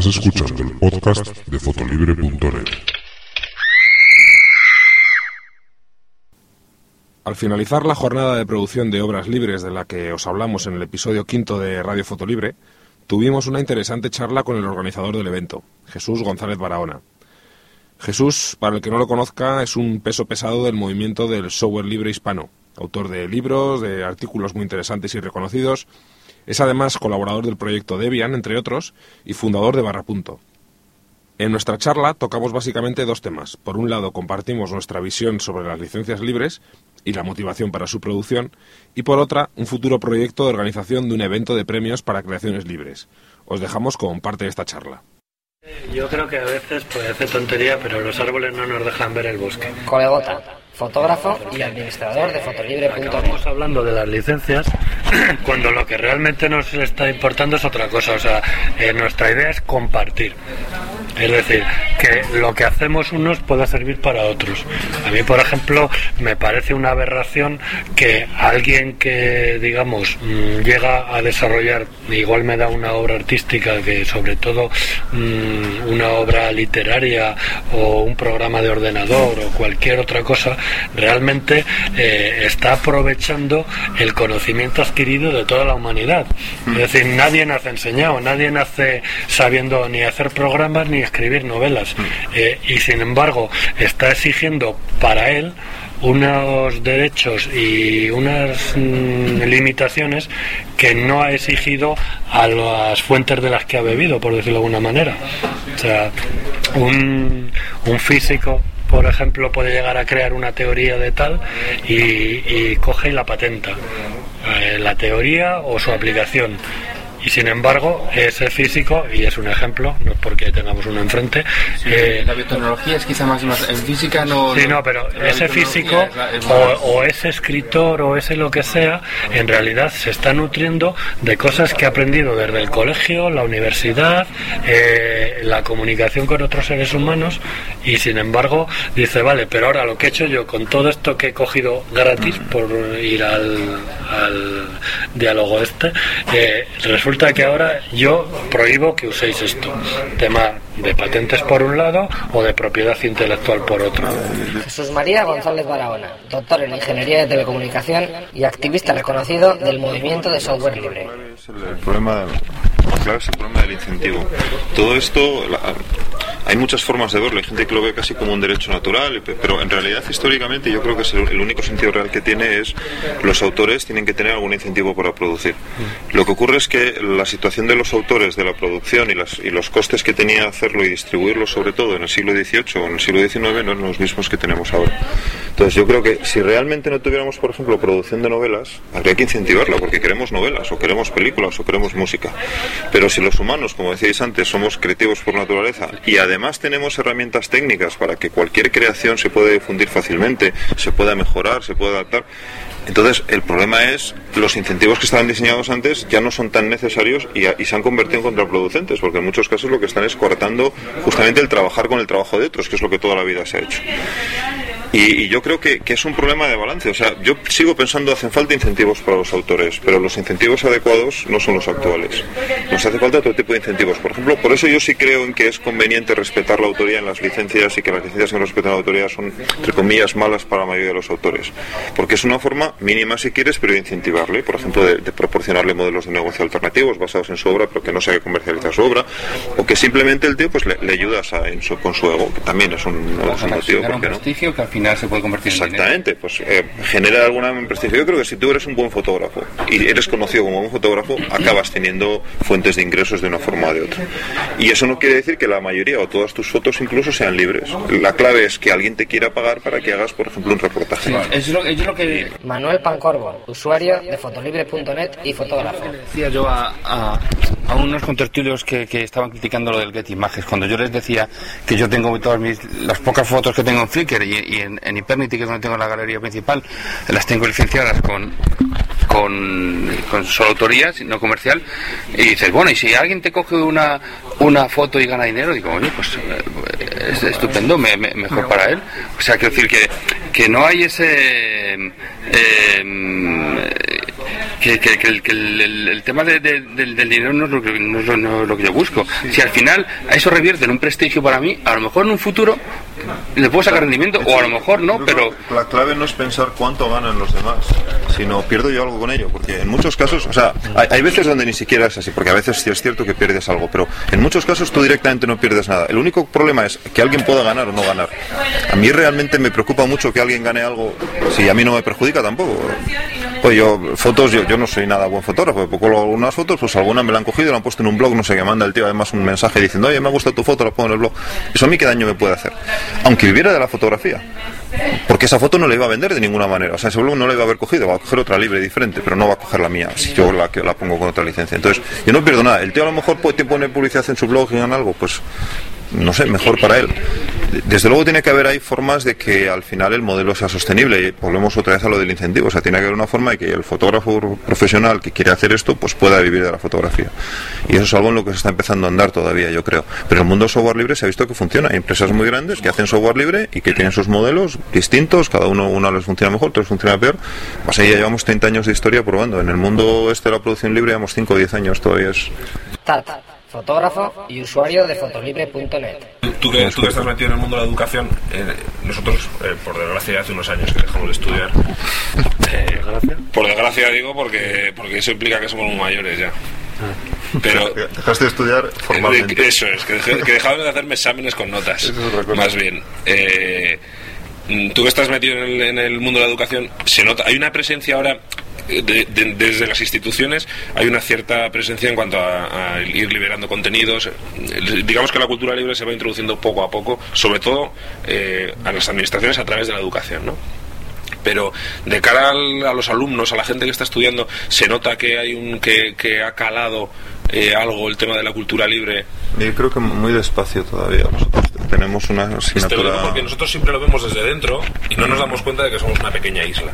Escuchando el podcast de fotolibre.net. Al finalizar la jornada de producción de obras libres de la que os hablamos en el episodio quinto de Radio Fotolibre, tuvimos una interesante charla con el organizador del evento, Jesús González Barahona. Jesús, para el que no lo conozca, es un peso pesado del movimiento del software libre hispano, autor de libros, de artículos muy interesantes y reconocidos. Es además colaborador del proyecto Debian, entre otros, y fundador de Barrapunto. En nuestra charla tocamos básicamente dos temas. Por un lado, compartimos nuestra visión sobre las licencias libres y la motivación para su producción, y por otra, un futuro proyecto de organización de un evento de premios para creaciones libres. Os dejamos con parte de esta charla. Yo creo que a veces parece tontería, pero los árboles no nos dejan ver el bosque. Colegota, fotógrafo y administrador de fotolibre.net. Estamos hablando de las licencias cuando lo que realmente nos está importando es otra cosa. O sea, eh, nuestra idea es compartir. Es decir, que lo que hacemos unos pueda servir para otros. A mí, por ejemplo, me parece una aberración que alguien que, digamos, mm, llega a desarrollar, igual me da una obra artística que sobre todo mm, una obra literaria o un programa de ordenador o cualquier otra cosa, realmente eh, está aprovechando el conocimiento adquirido de toda la humanidad. Es decir, nadie nace enseñado, nadie nace sabiendo ni hacer programas ni escribir novelas. Eh, y sin embargo, está exigiendo para él unos derechos y unas mm, limitaciones que no ha exigido a las fuentes de las que ha bebido, por decirlo de alguna manera. O sea, un, físico por ejemplo, puede llegar a crear una teoría de tal y, y coge y la patenta. Eh, la teoría o su aplicación y sin embargo ese físico y es un ejemplo no es porque tengamos uno enfrente sí, eh, la biotecnología es quizá más, más en física no sí no pero ese físico es la, es o, o, ese escritor o ese lo que sea en realidad se está nutriendo de cosas que ha aprendido desde el colegio la universidad eh, la comunicación con otros seres humanos y sin embargo dice vale pero ahora lo que he hecho yo con todo esto que he cogido gratis por ir al, al diálogo este eh, resulta resulta que ahora yo prohíbo que uséis esto. Tema de patentes por un lado o de propiedad intelectual por otro. Jesús María González Barahona, doctor en Ingeniería de Telecomunicación y activista reconocido del movimiento de software libre. El problema, claro, es el problema del incentivo. Todo esto, hay muchas formas de verlo. Hay gente que lo ve casi como un derecho natural, pero en realidad históricamente yo creo que es el, único sentido real que tiene es los autores tienen que tener algún incentivo para producir. Lo que ocurre es que la situación de los autores de la producción y, las, y los costes que tenía hacerlo y distribuirlo sobre todo en el siglo XVIII o en el siglo XIX no eran los mismos que tenemos ahora. Entonces yo creo que si realmente no tuviéramos, por ejemplo, producción de novelas, habría que incentivarla porque queremos novelas o queremos películas o queremos música. Pero si los humanos, como decíais antes, somos creativos por naturaleza y además tenemos herramientas técnicas para que cualquier creación se pueda difundir fácilmente, se pueda mejorar, se pueda adaptar, entonces, el problema es los incentivos que estaban diseñados antes ya no son tan necesarios y, se han convertido en contraproducentes, porque en muchos casos lo que están es cortando justamente el trabajar con el trabajo de otros, que es lo que toda la vida se ha hecho. Y, y yo creo que, que, es un problema de balance. O sea, yo sigo pensando hacen falta incentivos para los autores, pero los incentivos adecuados no son los actuales. Nos hace falta otro tipo de incentivos. Por ejemplo, por eso yo sí creo en que es conveniente respetar la autoría en las licencias y que las licencias que no respetan la autoría son, entre comillas, malas para la mayoría de los autores. Porque es una forma mínima, si quieres, pero de incentivarle. Por ejemplo, de, de proporcionarle modelos de negocio alternativos basados en su obra, pero que no sea que comercializa su obra. O que simplemente el tío pues, le, le ayudas a, en su, con su ego, que también es un, es un motivo. ¿por qué no? Final se puede convertir en Exactamente, pues eh, genera alguna prestigio. Yo creo que si tú eres un buen fotógrafo y eres conocido como un fotógrafo, acabas teniendo fuentes de ingresos de una forma o de otra. Y eso no quiere decir que la mayoría o todas tus fotos incluso sean libres. La clave es que alguien te quiera pagar para que hagas, por ejemplo, un reportaje. Sí, es, lo, es lo que... Manuel Pancorbo, usuario de fotolibre.net y fotógrafo. Decía yo a, a, a unos contertulios que, que, estaban criticando lo del Get Images, cuando yo les decía que yo tengo todas mis, las pocas fotos que tengo en Flickr y, y en, en que es donde tengo la galería principal, las tengo licenciadas con, con, con solo autoría, no comercial, y dices, bueno, y si alguien te coge una, una foto y gana dinero, digo, oye, pues eh, es estupendo, me, me, mejor para él. O sea, quiero decir que, que no hay ese... Eh, que, que- el, que el- tema de- de- del, del dinero no es, lo que, no es lo- no es lo que yo busco. Si al final eso revierte en un prestigio para mí, a lo mejor en un futuro le puedo sacar rendimiento o a lo mejor no, pero La clave no es pensar cuánto ganan los demás, sino pierdo yo algo con ello, porque en muchos casos, o sea, hay, hay veces donde ni siquiera es así, porque a veces sí es cierto que pierdes algo, pero en muchos casos tú directamente no pierdes nada. El único problema es que alguien pueda ganar o no ganar. A mí realmente me preocupa mucho que alguien gane algo, si a mí no me perjudica tampoco. Pues yo, fotos, yo, yo no soy nada buen fotógrafo, colo algunas fotos, pues algunas me la han cogido, la han puesto en un blog, no sé qué, manda el tío además un mensaje diciendo, oye, me ha gustado tu foto, la pongo en el blog. Eso a mí qué daño me puede hacer, aunque viviera de la fotografía. Porque esa foto no la iba a vender de ninguna manera. O sea, ese blog no la iba a haber cogido, va a coger otra libre diferente, pero no va a coger la mía, si yo la, que la pongo con otra licencia. Entonces, yo no pierdo nada. El tío a lo mejor puede te pone publicidad en su blog y gana algo, pues no sé, mejor para él. Desde luego tiene que haber ahí formas de que al final el modelo sea sostenible y volvemos otra vez a lo del incentivo. O sea, tiene que haber una forma de que el fotógrafo profesional que quiere hacer esto pues pueda vivir de la fotografía. Y eso es algo en lo que se está empezando a andar todavía, yo creo. Pero el mundo software libre se ha visto que funciona. Hay empresas muy grandes que hacen software libre y que tienen sus modelos distintos, cada uno uno les funciona mejor, otros funciona peor. Pues ahí ya llevamos 30 años de historia probando. En el mundo este de la producción libre llevamos 5 o 10 años todavía. Es... Tat, fotógrafo y usuario de fotolibre.net. Tú que, tú que estás metido en el mundo de la educación, eh, nosotros, eh, por desgracia, hace unos años que dejamos de estudiar. Eh, por desgracia digo porque, porque eso implica que somos muy mayores ya. Pero Dejaste de estudiar formalmente. Eso es, que, dejé- que dejaron de hacerme exámenes con notas. Más bien. Eh, mm, tú que estás metido en el, en el mundo de la educación, se nota, hay una presencia ahora. De- de- desde las instituciones hay una cierta presencia en cuanto a, ir liberando contenidos. Digamos que la cultura libre se va introduciendo poco a poco, sobre todo eh, a las administraciones a través de la educación, ¿no? pero de cara al- a los alumnos, a la gente que está estudiando, se nota que hay un que, que ha calado eh, algo el tema de la cultura libre. Yo creo que muy despacio todavía. Nosotros tenemos una Te lo digo asignatura. porque nosotros siempre lo vemos desde dentro y no nos damos cuenta de que somos una pequeña isla.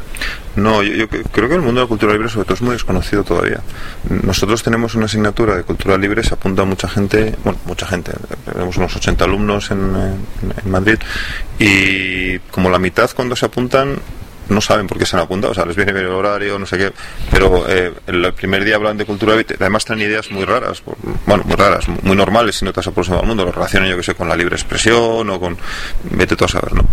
No, yo, yo cre- creo que el mundo de la cultura libre sobre todo es muy desconocido todavía. Nosotros tenemos una asignatura de cultura libre, se apunta mucha gente, bueno, mucha gente, tenemos unos 80 alumnos en, en- en Madrid y como la mitad cuando se apuntan no saben por qué se han apuntado, o sea, les viene bien el horario, no sé qué, pero eh, el primer día hablan de cultura además traen ideas muy raras, bueno, muy raras, muy normales si no te has aproximado al mundo, lo relacionan yo que sé con la libre expresión o con, vete tú a saber, ¿no?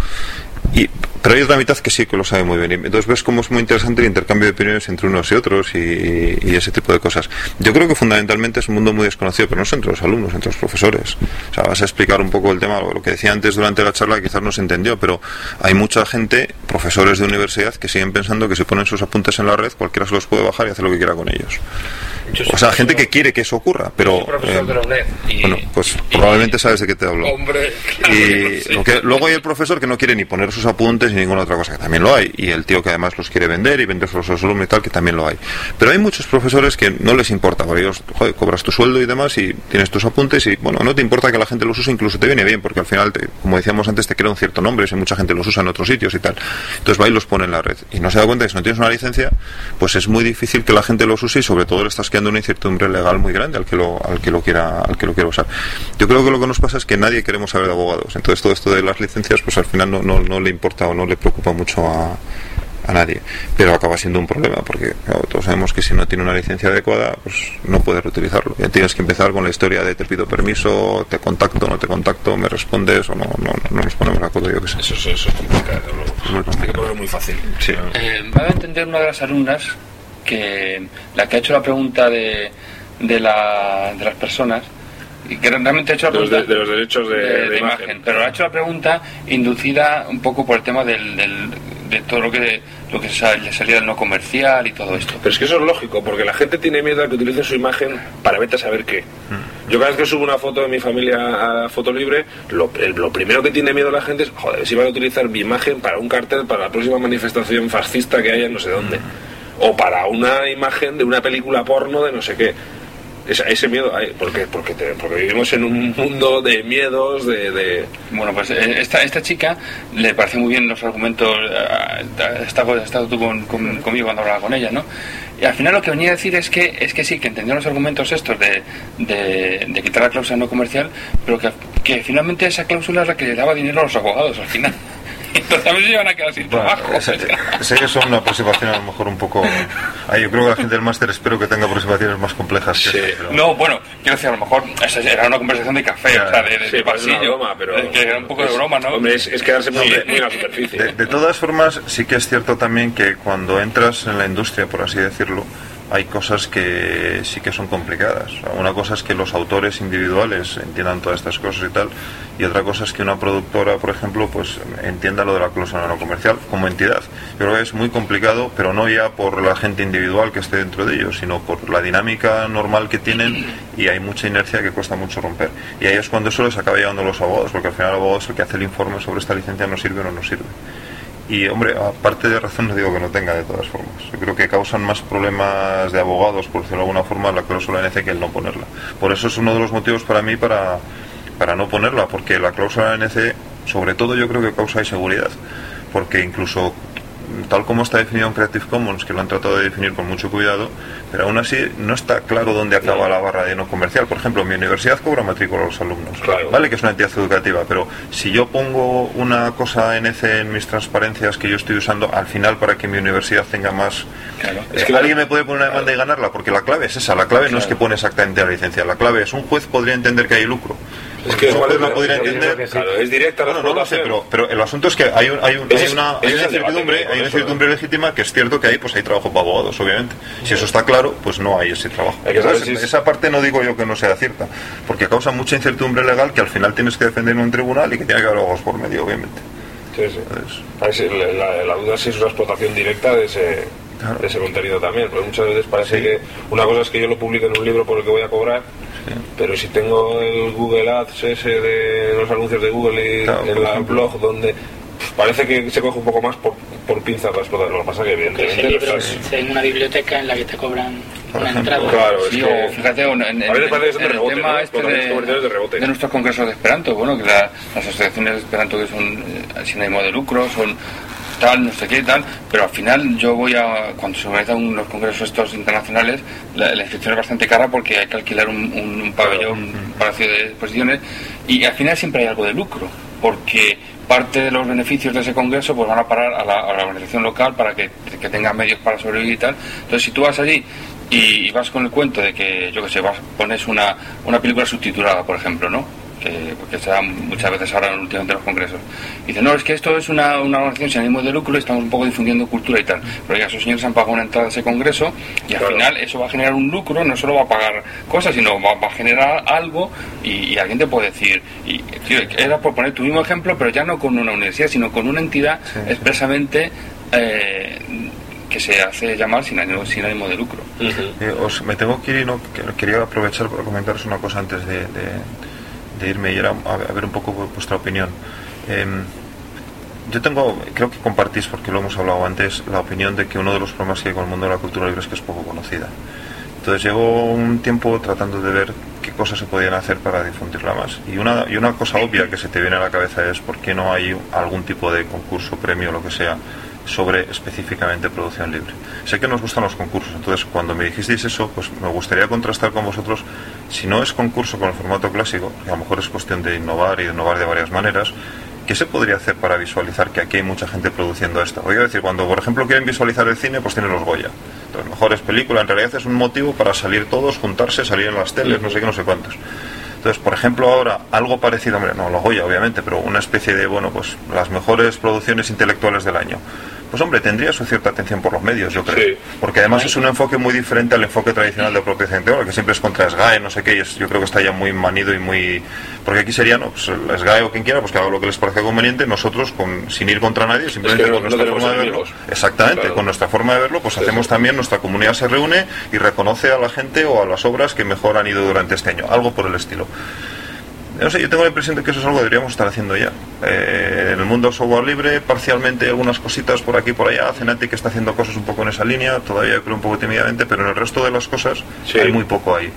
Y, pero hay otra mitad que sí que lo sabe muy bien. Entonces ves cómo es muy interesante el intercambio de opiniones entre unos y otros y, y ese tipo de cosas. Yo creo que fundamentalmente es un mundo muy desconocido, pero no es entre los alumnos, entre los profesores. O sea, vas a explicar un poco el tema, lo que decía antes durante la charla quizás no se entendió, pero hay mucha gente, profesores de universidad, que siguen pensando que si ponen sus apuntes en la red, cualquiera se los puede bajar y hacer lo que quiera con ellos. O sea, gente que quiere que eso ocurra, pero... eh, de la UNED y- bueno, pues probablemente sabes de qué te hablo. Hombre, claro Y sé. lo que, luego hay el profesor que no quiere ni poner sus apuntes ni ninguna otra cosa, que también lo hay. Y el tío que además los quiere vender y vender a los alumnos y tal, que también lo hay. Pero hay muchos profesores que no les importa, porque ellos, cobras tu sueldo y demás y tienes tus apuntes y, bueno, no te importa que la gente los use, incluso te viene bien, porque al final, te- como decíamos antes, te crea un cierto nombre, si mucha gente los usa en otros sitios y tal. Entonces va y los pone en la red. Y no se da cuenta que si no tienes una licencia, pues es muy difícil que la gente los use y sobre todo le estás creando una incertidumbre legal muy grande al que lo, al que lo quiera, al que lo quiera usar. Yo creo que lo que nos pasa es que nadie queremos saber de abogados. Entonces todo esto de las licencias, pues al final no, no, no le importa o no le preocupa mucho a, a nadie. Pero acaba siendo un problema porque claro, todos sabemos que si no tiene una licencia adecuada, pues no puedes reutilizarlo. Ya tienes que empezar con la historia de te pido permiso, te contacto, no te contacto, me respondes o no, no, no nos ponemos de acuerdo, yo qué sé. Eso, eso, eso es complicado, desde luego. Hay que ponerlo muy fácil. Sí. Eh, va a entender una de las alumnas que la que ha hecho la pregunta de, de, la, de las personas y que realmente ha hecho la De los, pregunta de- de los derechos de, de imagen. pero ha hecho la pregunta inducida un poco por el tema del, del- de todo lo que lo que salía del no comercial y todo esto Pero es que eso es lógico, porque la gente tiene miedo a que utilicen su imagen para vete a saber qué. Yo cada vez que subo una foto de mi familia a foto libre, lo, el- lo primero que tiene miedo la gente es, joder, si van a utilizar mi imagen para un cartel para la próxima manifestación fascista que haya en no sé dónde. O para una imagen de una película porno de no sé qué. Ese miedo hay, porque, porque, te- porque vivimos en un mundo de miedos, de... de... Bueno, pues eh, esta, esta chica le pareció muy bien los argumentos, eh, has estado, has estado tú con- con- conmigo cuando hablaba con ella, ¿no? Y al final lo que venía a decir es que, es que sí, que entendió los argumentos estos de, de, de quitar la cláusula no comercial, pero que, que finalmente esa cláusula es la que le daba dinero a los abogados al final. Entonces a veces se van a quedar sin trabajo. Sé, sé que son una aproximación a lo mejor un poco... Ah, yo creo que la gente del máster espero que tenga aproximaciones más complejas que esta, pero- No, bueno, quiero decir, a lo mejor esa era una conversación de café, o sea, de, de, Sí, de una pasillo, broma, pero- eh, que era un poco de broma, ¿no? Hombre, es, es quedarse muy, Sí. muy en la superficie. De, de todas formas, sí que es cierto también que cuando entras en la industria, por así decirlo, hay cosas que sí que son complicadas. Una cosa es que los autores individuales entiendan todas estas cosas y tal, y otra cosa es que una productora, por ejemplo, pues entienda lo de la cláusula no comercial como entidad. Yo creo que es muy complicado, pero no ya por la gente individual que esté dentro de ellos, sino por la dinámica normal que tienen y hay mucha inercia que cuesta mucho romper. Y ahí es cuando eso les acaba llevando los abogados, porque al final el abogado es el que hace el informe sobre esta licencia no sirve o no sirve. Y hombre, aparte de razón no digo que no tenga de todas formas. Yo creo que causan más problemas de abogados, por decirlo de alguna forma, la cláusula NC que el no ponerla. Por eso es uno de los motivos para mí para, para no ponerla, porque la cláusula NC, sobre todo yo creo que causa inseguridad. Porque incluso tal como está definido en Creative Commons, que lo han tratado de definir con mucho cuidado, pero aún así no está claro dónde acaba la barra de no comercial. Por ejemplo, mi universidad cobra matrícula a los alumnos, vale que es una entidad educativa, pero si yo pongo una cosa NC en mis transparencias que yo estoy usando al final para que mi universidad tenga más... Es que alguien me puede poner una demanda y ganarla, porque la clave es esa, la clave no es que pone exactamente la licencia, la clave es un juez podría entender que hay lucro. Es que vale, no podría entender... sí. Claro, es directa la Bueno, no lo sé, pero, pero el asunto es que hay, un- hay, un- hay una, hay una incertidumbre, hay hay una incertidumbre legítima que es cierto que ahí pues hay trabajo para abogados, obviamente. Si eso está claro, pues no hay ese trabajo. Hay Entonces, si es- Esa parte no digo yo que no sea cierta, porque causa mucha incertidumbre legal que al final tienes que defender en un tribunal y que tiene que haber abogados por medio, obviamente. Sí, sí. La- la duda es si es una explotación directa de ese, de ese contenido también, porque muchas veces parece que una cosa es que yo lo publique en un libro por el que voy a cobrar, pero si tengo el Google Ads ese de los anuncios de Google y Claro, en la ejemplo. blog donde parece que se coge un poco más por, por pinza para explotar, lo que pasa que Ese evidentemente libro no estás- en una biblioteca en la que te cobran una ejemplo. entrada. Claro, es Sí, que- o fíjate, en, en- A veces parece que son de en el rebote, tema ¿no? este de, comerciales de rebote. de nuestros congresos de Esperanto, bueno, que la- las asociaciones de Esperanto que son eh, sin ánimo de lucro, son tal, no sé qué, tal, pero al final yo voy a, cuando se organizan unos congresos estos internacionales, la, la inscripción es bastante cara porque hay que alquilar un, un- un pabellón, un palacio de exposiciones, y al final siempre hay algo de lucro, porque parte de los beneficios de ese congreso pues van a parar a la, a la organización local para que, que tenga medios para sobrevivir y tal. Entonces, si tú vas allí y, vas con el cuento de que, yo que sé, vas, pones una, una película subtitulada, por ejemplo, ¿no? Que, que se da muchas veces ahora últimamente en los congresos. Y dice, no, es que esto es una, una organización sin ánimo de lucro y estamos un poco difundiendo cultura y tal. Pero ya esos señores han pagado una entrada a ese congreso y al final eso va a generar un lucro, no solo va a pagar cosas, sino va, va a generar algo y, y alguien te puede decir, y, tío, era por poner tu mismo ejemplo, pero ya no con una universidad, sino con una entidad expresamente eh, que se hace llamar sin ánimo, sin ánimo de lucro. Eh, os- me tengo que ir y no, que- quería aprovechar para comentaros una cosa antes de, de- de irme y era a, ver un poco vuestra opinión. Em, yo tengo, creo que compartís, porque lo hemos hablado antes, la opinión de que uno de los problemas que hay con el mundo de la cultura libre es que es poco conocida. Entonces llevo un tiempo tratando de ver qué cosas se podían hacer para difundirla más. Y una, y una cosa obvia que se te viene a la cabeza es por qué no hay algún tipo de concurso, premio, lo que sea, sobre específicamente producción libre. Sé que nos gustan los concursos, entonces cuando me dijisteis eso, pues me gustaría contrastar con vosotros, si no es concurso con el formato clásico, que a lo mejor es cuestión de innovar y de innovar de varias maneras, ¿Qué se podría hacer para visualizar que aquí hay mucha gente produciendo esto? Voy a decir, cuando por ejemplo quieren visualizar el cine, pues tienen los Goya. Entonces, mejores películas, en realidad es un motivo para salir todos, juntarse, salir en las teles, no sé qué, no sé cuántos. Entonces, por ejemplo, ahora algo parecido, no los Goya, obviamente, pero una especie de, bueno, pues las mejores producciones intelectuales del año. Pues hombre, tendría su cierta atención por los medios, yo creo. Porque además es un enfoque muy diferente al enfoque tradicional de protección intelectual, que siempre es contra SGAE, no sé qué, y es- yo creo que está ya muy manido y muy... Porque aquí sería, ¿no? Pues el SGAE o quien quiera, pues que haga lo que les parezca conveniente, nosotros, con, sin ir contra nadie, simplemente no- con nuestra forma de verlo. Exactamente, Claro. con nuestra forma de verlo, pues Sí, hacemos sí. también, nuestra comunidad se reúne y reconoce a la gente o a las obras que mejor han ido durante este año, algo por el estilo. No sé, yo tengo la impresión de que eso es algo que deberíamos estar haciendo ya. Eh, en el mundo del software libre, parcialmente algunas cositas por aquí y por allá. Cenati que está haciendo cosas un poco en esa línea, todavía yo creo un poco tímidamente, pero en el resto de las cosas hay muy poco ahí.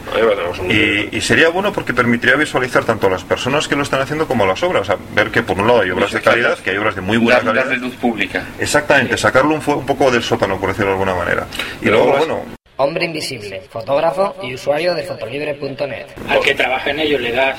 Y, y sería bueno porque permitiría visualizar tanto a las personas que lo están haciendo como a las obras. O sea, ver que por un lado hay obras de calidad, que hay obras de muy buena calidad. darle luz pública. Exactamente, sacarlo un, un poco del sótano, por decirlo de alguna manera. Y luego, bueno, Hombre invisible, fotógrafo y usuario de fotolibre.net. Al que trabaja en ello le das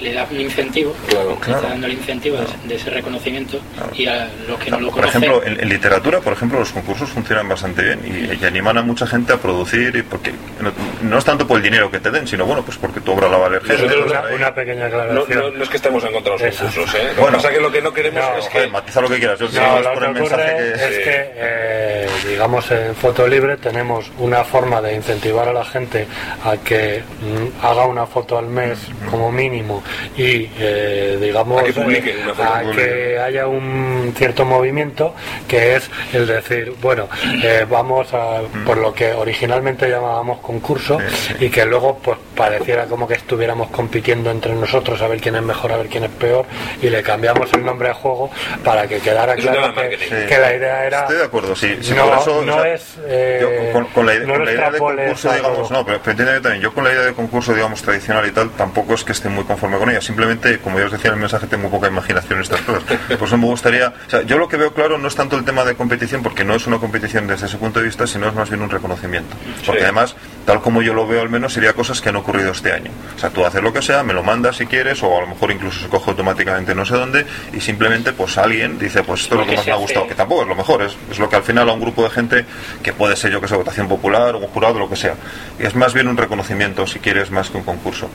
le da un incentivo, Claro, le claro. está dando el incentivo de- de ese reconocimiento y a los que no lo Por conocen. ejemplo, en, en literatura, por ejemplo, los concursos funcionan bastante bien y, y animan a mucha gente a producir y porque no, no es tanto por el dinero que te den, sino bueno, pues porque tu obra la va a leer gente. Nosotros pues, una, pequeña aclaración. no- no es que estemos en contra de los concursos, ¿eh? Lo Bueno. pasa que lo que no queremos No, es que... Joder, matiza lo que quieras. Yo lo por que el mensaje ocurre que... es que, eh, digamos, en Foto Libre tenemos una forma de incentivar a la gente a que mm, haga una foto al mes como mínimo y, eh, digamos, A que publique eh, una foto. a que haya un cierto movimiento que es el decir, bueno, eh, vamos a, por lo que originalmente llamábamos concurso y que luego pues pareciera como que estuviéramos compitiendo entre nosotros a ver quién es mejor, a ver quién es peor y le cambiamos el nombre de juego para que quedara claro que, la idea era Estoy de acuerdo, sí. sí, no, por eso, no o sea, es eh, yo con, con la, idea- no con lo la idea de concurso, digamos, no, pero, pero también, yo con la idea de concurso, digamos, tradicional y tal, tampoco es que esté muy conforme con ella. Simplemente, como yo os decía en el mensaje, tengo poca imaginación en estas cosas. Por eso me gustaría, o sea, yo lo que veo claro no es tanto el tema de competición, porque no es una competición desde ese punto de vista, sino es más bien un reconocimiento. Porque Sí. además, tal como yo lo veo al menos, sería cosas que han ocurrido este año. O sea, tú haces lo que sea, me lo mandas si quieres, o a lo mejor incluso se coge automáticamente no sé dónde, y simplemente pues alguien dice, pues esto es lo que más me ha gustado, que tampoco es lo mejor, es, es lo que al final a un grupo de gente, que puede ser yo que sé, votación popular, o un jurado, lo que sea. Y es más bien un reconocimiento, si quieres, más que un concurso.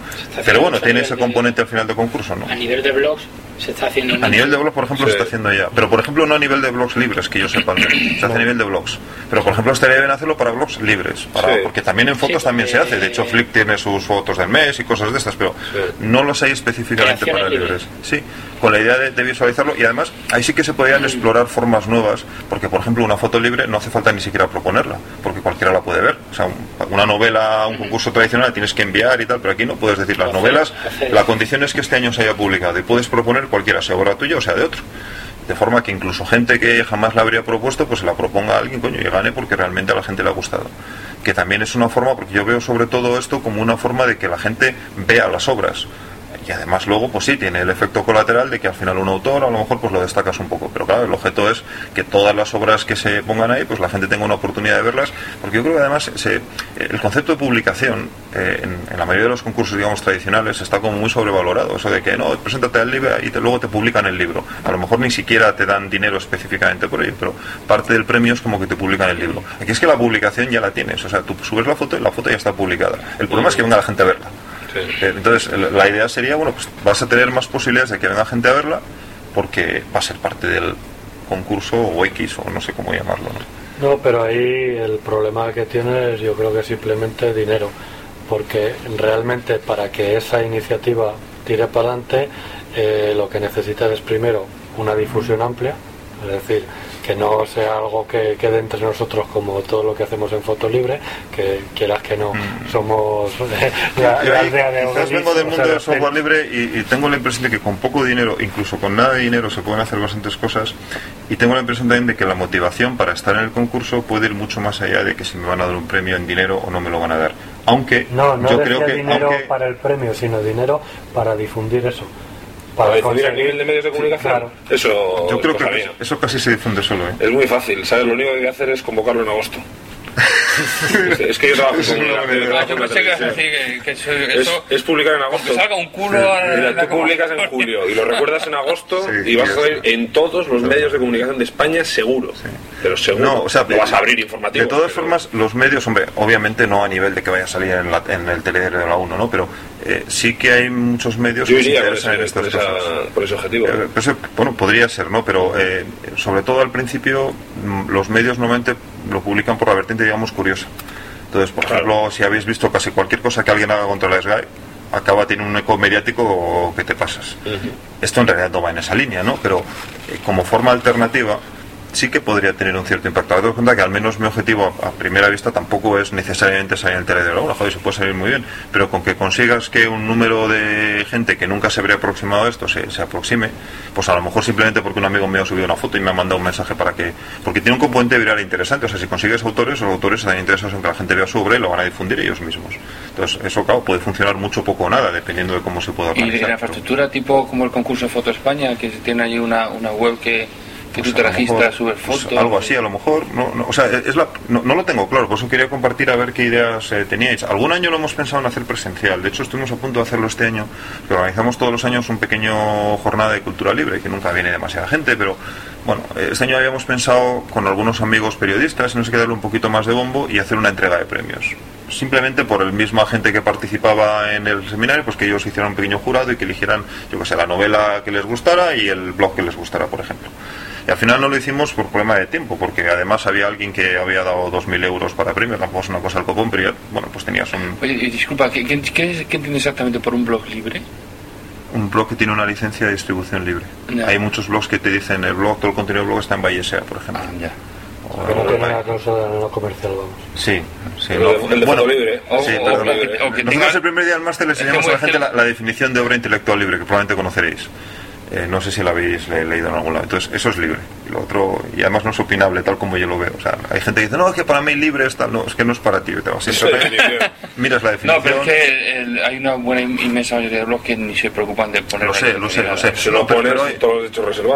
Pero bueno, tiene ese nivel componente al final de concurso, ¿no? A nivel de blogs se está haciendo A nivel de blog, por ejemplo, Sí. se está haciendo ya. Pero, por ejemplo, no a nivel de blogs libres, que yo sepa. Se hace a nivel de blogs. Pero, por ejemplo, estaría bien hacerlo para blogs libres. Para, Sí. Porque también en fotos Sí, también se hace. De hecho, Flick tiene sus fotos del mes y cosas de estas, pero Sí. no los hay específicamente para libres. libres. Sí, con la idea de, de visualizarlo. Y además, ahí sí que se podrían explorar formas nuevas. Porque, por ejemplo, una foto libre no hace falta ni siquiera proponerla. Porque cualquiera la puede ver. O sea, un- una novela, un concurso tradicional, la tienes que enviar y tal. Pero aquí no puedes decir las novelas. La condición es que este año se haya publicado. Y puedes proponer cualquiera, sea obra tuya o sea de otro. De forma que incluso gente que jamás la habría propuesto, pues se la proponga a alguien, coño, y gane porque realmente a la gente le ha gustado. Que también es una forma, porque yo veo sobre todo esto como una forma de que la gente vea las obras. Y además luego, pues sí, tiene el efecto colateral de que al final un autor a lo mejor pues lo destacas un poco. Pero claro, el objeto es que todas las obras que se pongan ahí, pues la gente tenga una oportunidad de verlas. Porque yo creo que además se- el concepto de publicación eh, en, la mayoría de los concursos, digamos, tradicionales está como muy sobrevalorado. Eso de que no, preséntate al libro y luego te publican el libro. A lo mejor ni siquiera te dan dinero específicamente por ello, pero parte del premio es como que te publican el libro. Aquí es que la publicación ya la tienes. O sea, tú subes la foto y la foto ya está publicada. El problema es que venga la gente a verla. Sí. Eh, Entonces, la idea sería, bueno, pues vas a tener más posibilidades de que venga gente a verla porque va a ser parte del concurso o X o no sé cómo llamarlo. ¿no? No, pero ahí el problema que tienes yo creo que es simplemente dinero, porque realmente para que esa iniciativa tire para adelante eh, lo que necesitas es primero una difusión amplia, es decir, que no sea algo que quede entre nosotros como todo lo que hacemos en Foto Libre, que quieras que no, somos la, aldea de quizás vengo del o sea, mundo del de- software libre y, y tengo la impresión de que con poco dinero, incluso con nada de dinero, se pueden hacer bastantes cosas. Y tengo la impresión también de que la motivación para estar en el concurso puede ir mucho más allá de que si me van a dar un premio en dinero o no me lo van a dar. Aunque No, no yo decía creo que dinero aunque- para el premio, sino dinero para difundir eso. Para difundir a nivel de medios de Sí, comunicación, claro. eso yo creo cosa que mía. eso casi se difunde solo. ¿eh? Es muy fácil, ¿sabes? Lo único que hay que hacer es convocarlo en agosto. Es, es que yo trabajo con una Es, publicar en agosto. que salga un culo Sí. en Mira, la tú publicas en julio y lo recuerdas en agosto Sí, y vas a sí, salir sí. en todos los medios de comunicación de España seguro. Pero seguro. No, o sea, no vas a abrir informativo. De todas pero- formas, los medios, hombre, obviamente no a nivel de que vaya a salir en, la- en el telediario de la 1, ¿no? Pero eh, sí que hay muchos medios Yo que se interesan en ese, por, estas esa- cosas. por ese objetivo. Eh, pero eso, bueno, podría ser, ¿no? Pero eh, sobre todo al principio mm, los medios normalmente lo publican por la vertiente, digamos, curiosa. Entonces, por Claro. ejemplo, si habéis visto casi cualquier cosa que alguien haga contra la SGAE, acaba teniendo un eco mediático que te pasas. Esto en realidad no va en esa línea, ¿no? Pero eh, como forma alternativa sí que podría tener un cierto impacto. Das cuenta que al menos mi objetivo a, primera vista tampoco es necesariamente salir en el telediario. Bueno, joder, se puede salir muy bien, pero con que consigas que un número de gente que nunca se habría aproximado a esto se, se aproxime, pues a lo mejor simplemente porque un amigo mío ha subido una foto y me ha mandado un mensaje para que... Porque tiene un componente viral interesante, o sea, si consigues autores, los autores están interesados en que la gente vea su obra y lo van a difundir ellos mismos. Entonces, eso, claro, puede funcionar mucho poco o nada, dependiendo de cómo se pueda Y de organizar. la infraestructura tipo como el concurso Foto España, que tiene ahí una, una web que, Que tú pues, a lo subes pues, algo así, a lo mejor. No, no, o sea, es la, no, no lo tengo claro, por eso quería compartir a ver qué ideas eh, teníais. Algún año lo hemos pensado en hacer presencial. De hecho, estuvimos a punto de hacerlo este año. que organizamos todos los años un pequeño jornada de cultura libre, que nunca viene demasiada gente, pero bueno, eh, este año habíamos pensado con algunos amigos periodistas, no sé qué darle un poquito más de bombo y hacer una entrega de premios. Simplemente por el mismo gente que participaba en el seminario, pues que ellos hicieran un pequeño jurado y que eligieran, yo que sé, la novela que les gustara y el blog que les gustara, por ejemplo. Y al final no lo hicimos por problema de tiempo, porque además había alguien que había dado 2.000 euros para premio, tampoco es una cosa al copón, pero ya, bueno, pues tenías un, Oye, disculpa, ¿qué, qué, qué, es- qué entiendes exactamente por un blog libre? un blog que tiene una licencia de distribución libre. Ya. Hay muchos blogs que te dicen el blog, todo el contenido del blog está en Bayesea, por ejemplo. ya. O- Que no tiene una cláusula no comercial, vamos. Sí, sí. El no, el de bueno, libre. O- sí, o- que- que Nosotros tenga- el primer día del máster le que enseñamos a la gente la, la definición de obra intelectual libre, que probablemente conoceréis. Eh, no sé si la habéis le- leído en algún lado. Entonces, eso es libre. Y lo otro, y además no es opinable, tal como yo lo veo. O sea, hay gente que dice, no, es que para mí libre es tal. No, es que no es para ti. Te vas a miras la definición. No, pero es que el- hay una buena in- inmensa mayoría de blogs que ni se preocupan de poner Lo sé, lo sé, lo sé. nada. No, pero- pero hay-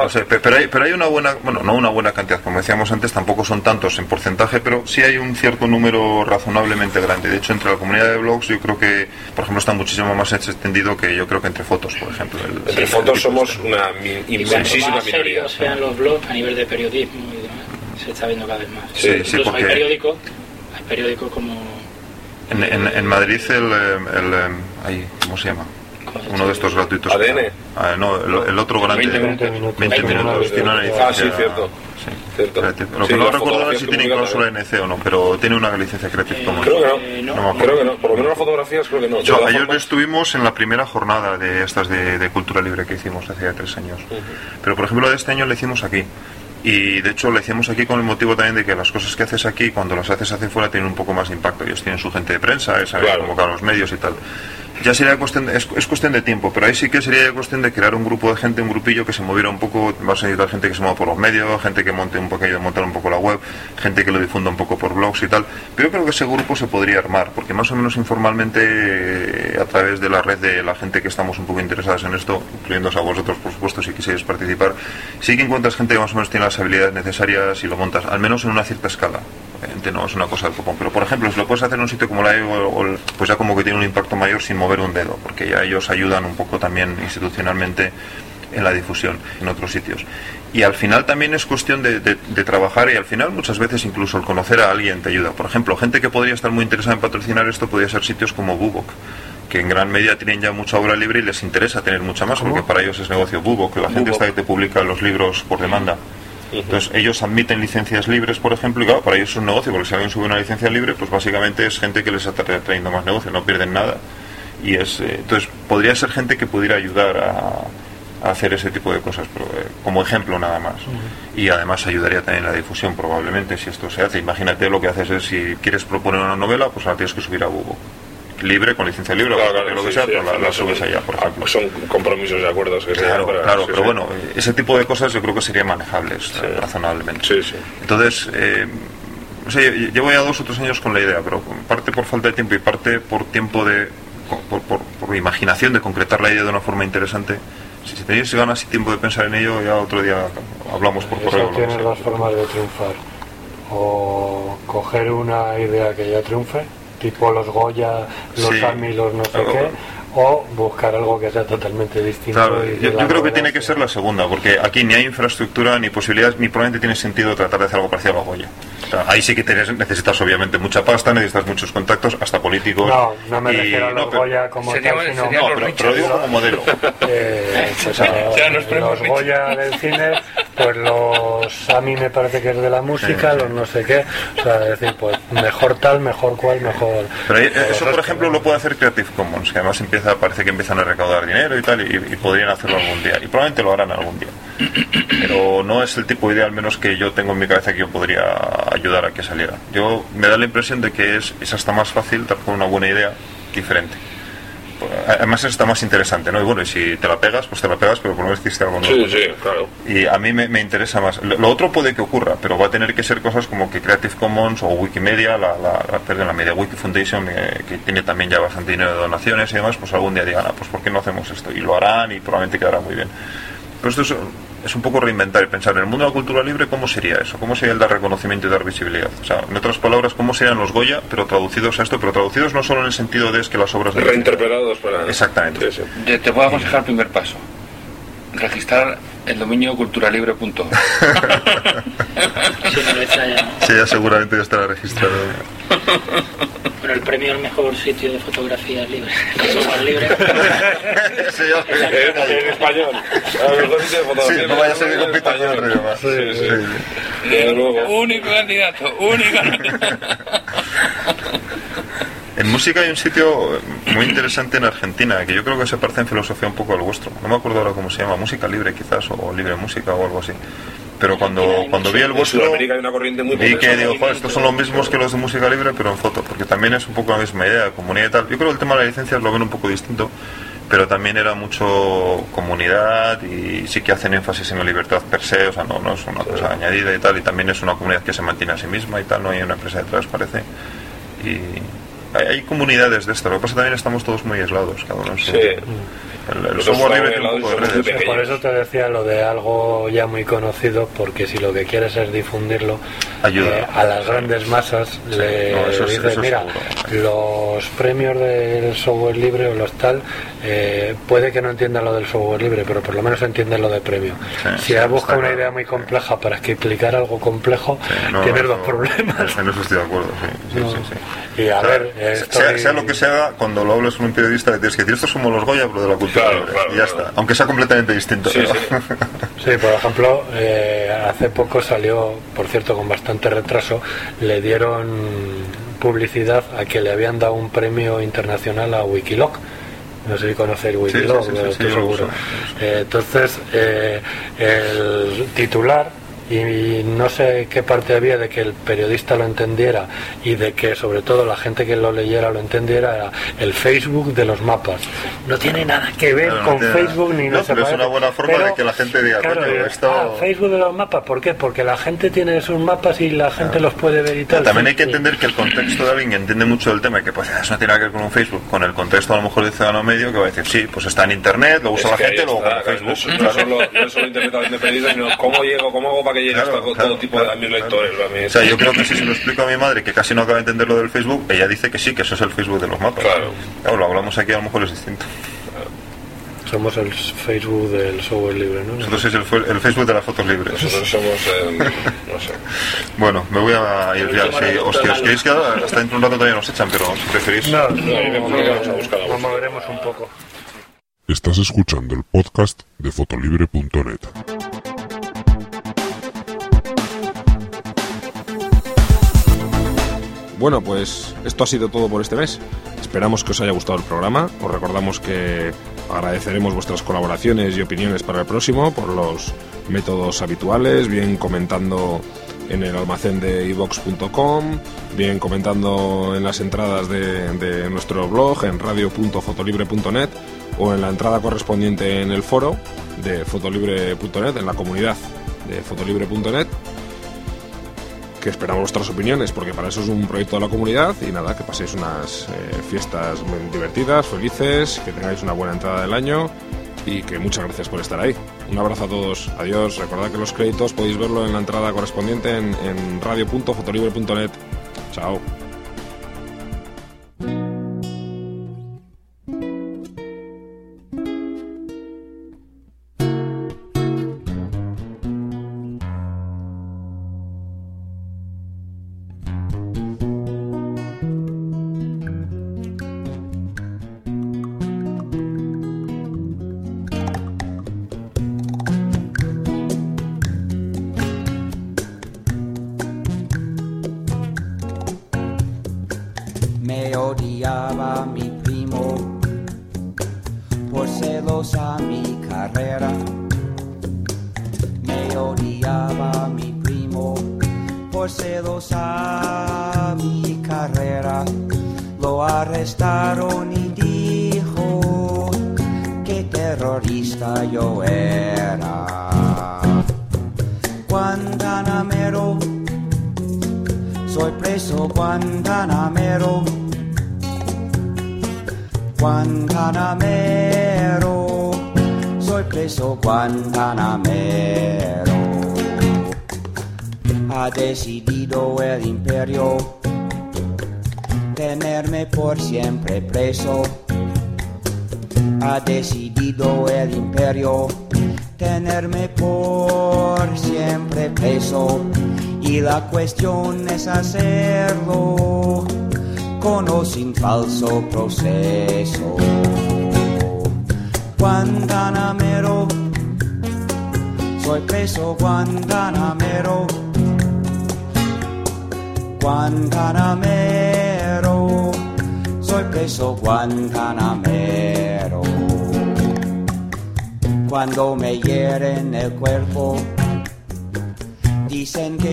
Lo sé, pe- pero hay, pero hay una buena, bueno, no una buena cantidad, como decíamos antes, tampoco son tantos en porcentaje, pero sí hay un cierto número razonablemente grande. De hecho, entre la comunidad de blogs, yo creo que, por ejemplo, está muchísimo más extendido que yo creo que entre fotos, por ejemplo. El- Entre el fotos somos. Una inmensísima más minoría. serios sean los blogs a nivel de periodismo y demás, se está viendo cada vez más. Sí, sí, Incluso porque- hay periódicos, hay periódicos como En, en, en Madrid, el, eh, el, eh, ahí, ¿cómo se llama? Uno de estos gratuitos. ADN. Ah, no, el, el otro grande. 20 minutos. 20 minutos. Tiene una Ah, sí, cierto. Sí. Lo Sí, que no la recuerdo ahora fotografía si tiene cláusula NC o no, pero tiene una licencia Creative Commons. Creo que no. Eh, me acuerdo. Creo que no. Por lo menos las fotografías creo que no. Yo, ayer formas- estuvimos en la primera jornada de estas de, de cultura libre que hicimos hace ya tres años. Pero por ejemplo de este año lo hicimos aquí. Y de hecho lo hicimos aquí con el motivo también de que las cosas que haces aquí, cuando las haces hacia fuera, tienen un poco más de impacto. Ellos tienen su gente de prensa, es saber convocar a los medios y tal. Ya sería cuestión de- es, es cuestión de tiempo, pero ahí sí que sería cuestión de crear un grupo de gente, un grupillo que se moviera un poco. Vas a necesitar gente que se mueva por los medios, gente que monte un poco, montar un poco la web, gente que lo difunda un poco por blogs y tal. Pero yo creo que ese grupo se podría armar, porque más o menos informalmente, eh, a través de la red de la gente que estamos un poco interesadas en esto, incluyéndose a vosotros, por supuesto, si quisierais participar, sí que encuentras gente que más o menos tiene las habilidades necesarias y lo montas, al menos en una cierta escala. No es una cosa del copón, pero por ejemplo, si lo puedes hacer en un sitio como la EU, o el- pues ya como que tiene un impacto mayor sin mover un dedo, porque ya ellos ayudan un poco también institucionalmente en la difusión en otros sitios. Y al final también es cuestión de, de- de trabajar y al final muchas veces incluso el conocer a alguien te ayuda. Por ejemplo, gente que podría estar muy interesada en patrocinar esto podría ser sitios como Bubok, que en gran medida tienen ya mucha obra libre y les interesa tener mucha más, porque para ellos es negocio Bubok, la gente Bubok. está que te publica los libros por demanda. Entonces ellos admiten licencias libres, por ejemplo, y claro, para ellos es un negocio, porque si alguien sube una licencia libre, pues básicamente es gente que les está tra- trayendo más negocio, no pierden nada. Y es, eh, entonces podría ser gente que pudiera ayudar a, a hacer ese tipo de cosas, pero, eh, como ejemplo nada más. Y además ayudaría también en la difusión, probablemente, si esto se hace. Imagínate lo que haces es, si quieres proponer una novela, pues la tienes que subir a Google. Libre, con licencia libre, Claro, lo que sí, sea, sí, pero la, subes allá, por ejemplo. Son compromisos y acuerdos que se Claro, para- claro, sí, pero sí. bueno, ese tipo de cosas yo creo que serían manejables eh, razonablemente. Entonces, eh, o sea, llevo ya dos o tres años con la idea, pero parte por falta de tiempo y parte por tiempo de. Por, por- por imaginación de concretar la idea de una forma interesante. Si, si tenéis ganas y tiempo de pensar en ello, ya otro día hablamos por correo. Eso o lo que tiene sea. dos formas de triunfar. O coger una idea que ya triunfe, tipo los Goya, los Sí. Ami, los no sé qué, o buscar algo que sea totalmente distinto. Claro, yo, la yo creo que tiene que ser la segunda, porque aquí ni hay infraestructura ni posibilidades, ni probablemente tiene sentido tratar de hacer algo parecido a la Goya. O sea, ahí sí que tienes- necesitas obviamente mucha pasta, necesitas muchos contactos, hasta políticos. No, no me y- refiero a los no, Goya como Sería- tal, sino No, pero- pero lo digo como modelo. Eh, pues, a- los los. Goya del cine, pues los a mí me parece que es de la música, Sí, sí. los no sé qué, o sea, es decir, pues mejor tal, mejor cual, mejor. Pero ahí- eso, por ejemplo, lo puede hacer Creative Commons, que además empieza, parece que empiezan a recaudar dinero y tal, y, podrían hacerlo algún día. Y probablemente lo harán algún día. Pero no es el tipo de idea, al menos que yo tengo en mi cabeza, que yo podría ayudar a que saliera. Yo me da la impresión de que es, es hasta más fácil dar con una buena idea diferente. Además es hasta más interesante, ¿no? Y bueno, y si te la pegas, pues te la pegas, pero por lo menos hiciste algo nuevo. Sí, sí, claro. Y a mí me, me interesa más. Lo, lo otro puede que ocurra, pero va a tener que ser cosas como que Creative Commons o Wikimedia, la, la, la, perdón, la Media Wiki Foundation, eh, que tiene también ya bastante dinero de donaciones y demás, pues algún día digan, ah, pues ¿por qué no hacemos esto? Y lo harán y probablemente quedará muy bien. Pero esto es, es un poco reinventar y pensar en el mundo de la cultura libre cómo sería eso, cómo sería el dar reconocimiento y dar visibilidad. O sea, en otras palabras, cómo serían los Goya, pero traducidos a esto, pero traducidos no solo en el sentido de es que las obras... de- Reinterpretados para... Exactamente. Te, te puedo aconsejar el primer paso. Registrar el dominio culturalibre.org. Sí, ya seguramente ya estará registrado. Bueno, el premio al mejor sitio de fotografía libre. En español. A lo mejor sitio de fotografía. Sí, no vaya a ser que compita con otro idioma. Sí, sí. Luego. Único candidato, único En música hay un sitio muy interesante en Argentina que yo creo que se parece en filosofía un poco al vuestro. No me acuerdo ahora cómo se llama, música libre quizás, o libre música o algo así. Pero cuando, cuando vi el vuestro, vi que digo, "Joder, estos son los mismos que los de música libre, pero en foto, porque también es un poco la misma idea, comunidad y tal. Yo creo que el tema de las licencias lo ven un poco distinto, pero también era mucho comunidad y sí que hacen énfasis en la libertad per se, o sea, no, no es una cosa añadida y tal, y también es una comunidad que se mantiene a sí misma y tal, no hay una empresa detrás, parece. Y hay, hay comunidades de esto, lo que pasa también estamos todos muy aislados, cada uno en su... Sí. El, el software libre estamos tiene un poco de Por eso te decía lo de algo ya muy conocido, porque si lo que quieres es difundirlo Ayuda. eh, a las grandes masas, le no, eso es- dices, eso es mira, los premios del software libre o los tal, eh, puede que no entiendan lo del software libre, pero por lo menos entienden lo de premio. Sí, si sí, buscado una claro. idea muy compleja para explicar algo complejo, No, tienes dos problemas. En eso estoy de acuerdo, sí. sí, No. sí, sí. Y a O sea, ver, eh, sea, estoy- sea lo que sea, cuando lo hables con un periodista le tienes que decir, estos somos los Goya, pero de la cultura Claro, libre", claro, y ya claro. está. Aunque sea completamente distinto. Sí, pero- sí. Sí, por ejemplo, eh, hace poco salió, por cierto, con bastante retraso, le dieron publicidad a que le habían dado un premio internacional a Wikiloc. No sé si conocéis Wikiloc, sí, sí, sí, sí, tú yo lo seguro. Eh, entonces, eh, el titular, y no sé qué parte había de que el periodista lo entendiera y de que sobre todo la gente que lo leyera lo entendiera, era el Facebook de los mapas. No tiene nada que ver no con Facebook ni no, no se pero es una buena forma Pero, de que la gente diga, claro, "Coño, eh, esto... ah, Facebook de los mapas, ¿por qué? Porque la gente tiene sus mapas y la gente los puede ver y tal. También hay que entender que el contexto de alguien que entiende mucho del tema y que pues eso no tiene nada que ver con un Facebook, con el contexto a lo mejor del ciudadano medio que va a decir, sí, pues está en internet, lo usa Es la gente, luego con Facebook. No, solo, no solo internet independiente, sino cómo llego, cómo hago para que llegue Claro, hasta todo claro, tipo claro, de lectores. O sea, yo creo que si se lo explico a mi madre, que casi no acaba de entender lo del Facebook, ella dice que sí, que eso es el Facebook de los mapas. Claro. Claro, lo hablamos aquí, a lo mejor es distinto. Somos el Facebook del software libre, ¿no? Nosotros es el, el Facebook de las fotos libres. Nosotros somos, eh, no sé. Bueno, me voy a ir ya. Si os, os queréis quedar, hasta dentro de un rato todavía nos echan, pero si preferís. No, No, buscar a nos moveremos un poco. Estás escuchando el podcast de fotolibre.net. Bueno, pues esto ha sido todo por este mes. Esperamos que os haya gustado el programa. Os recordamos que agradeceremos vuestras colaboraciones y opiniones para el próximo por los métodos habituales, bien comentando en el almacén de ivox.com, bien comentando en las entradas de, de nuestro blog en radio.fotolibre.net o en la entrada correspondiente en el foro de fotolibre.net, en la comunidad de fotolibre.net que esperamos vuestras opiniones, porque para eso es un proyecto de la comunidad y nada, que paséis unas eh, fiestas muy divertidas, felices, que tengáis una buena entrada del año y que muchas gracias por estar ahí. Un abrazo a todos, adiós, recordad que los créditos podéis verlo en la entrada correspondiente en, en radio.fotolibre.net. Chao.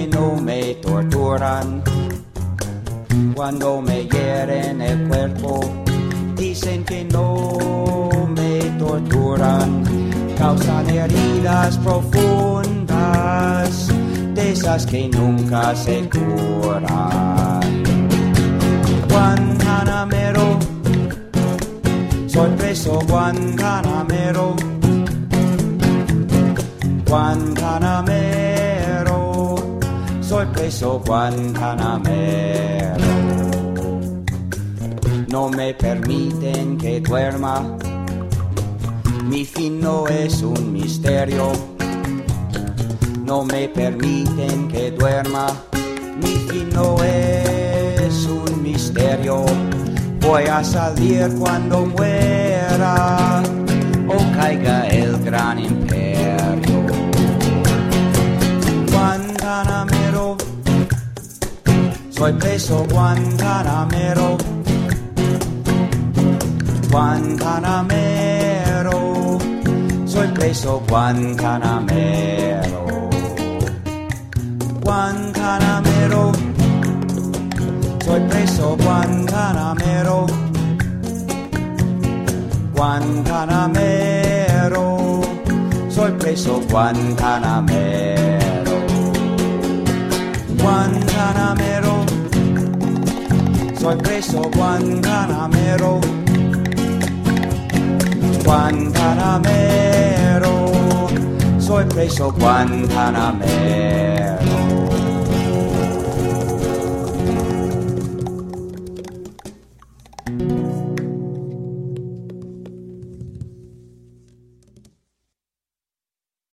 No me torturan. Cuando me hieren el cuerpo, dicen que no me torturan. Causan heridas profundas, de esas que nunca se curan. Guantanamero, soy preso Guantanamero. Guantanamero, No me permiten que duerma, mi fin no es un misterio. No me permiten que duerma, mi fin no es un misterio. Voy a salir cuando muera o caiga el gran imperio. Soy preso Guantanamero. Guantanamero, soy preso Guantanamero. Guantanamero, soy preso Guantanamero. Guantanamero, soy preso Guantanamero. Guantanamero, soy preso Guantanamero. Guantanamero, soy preso Guantanamero.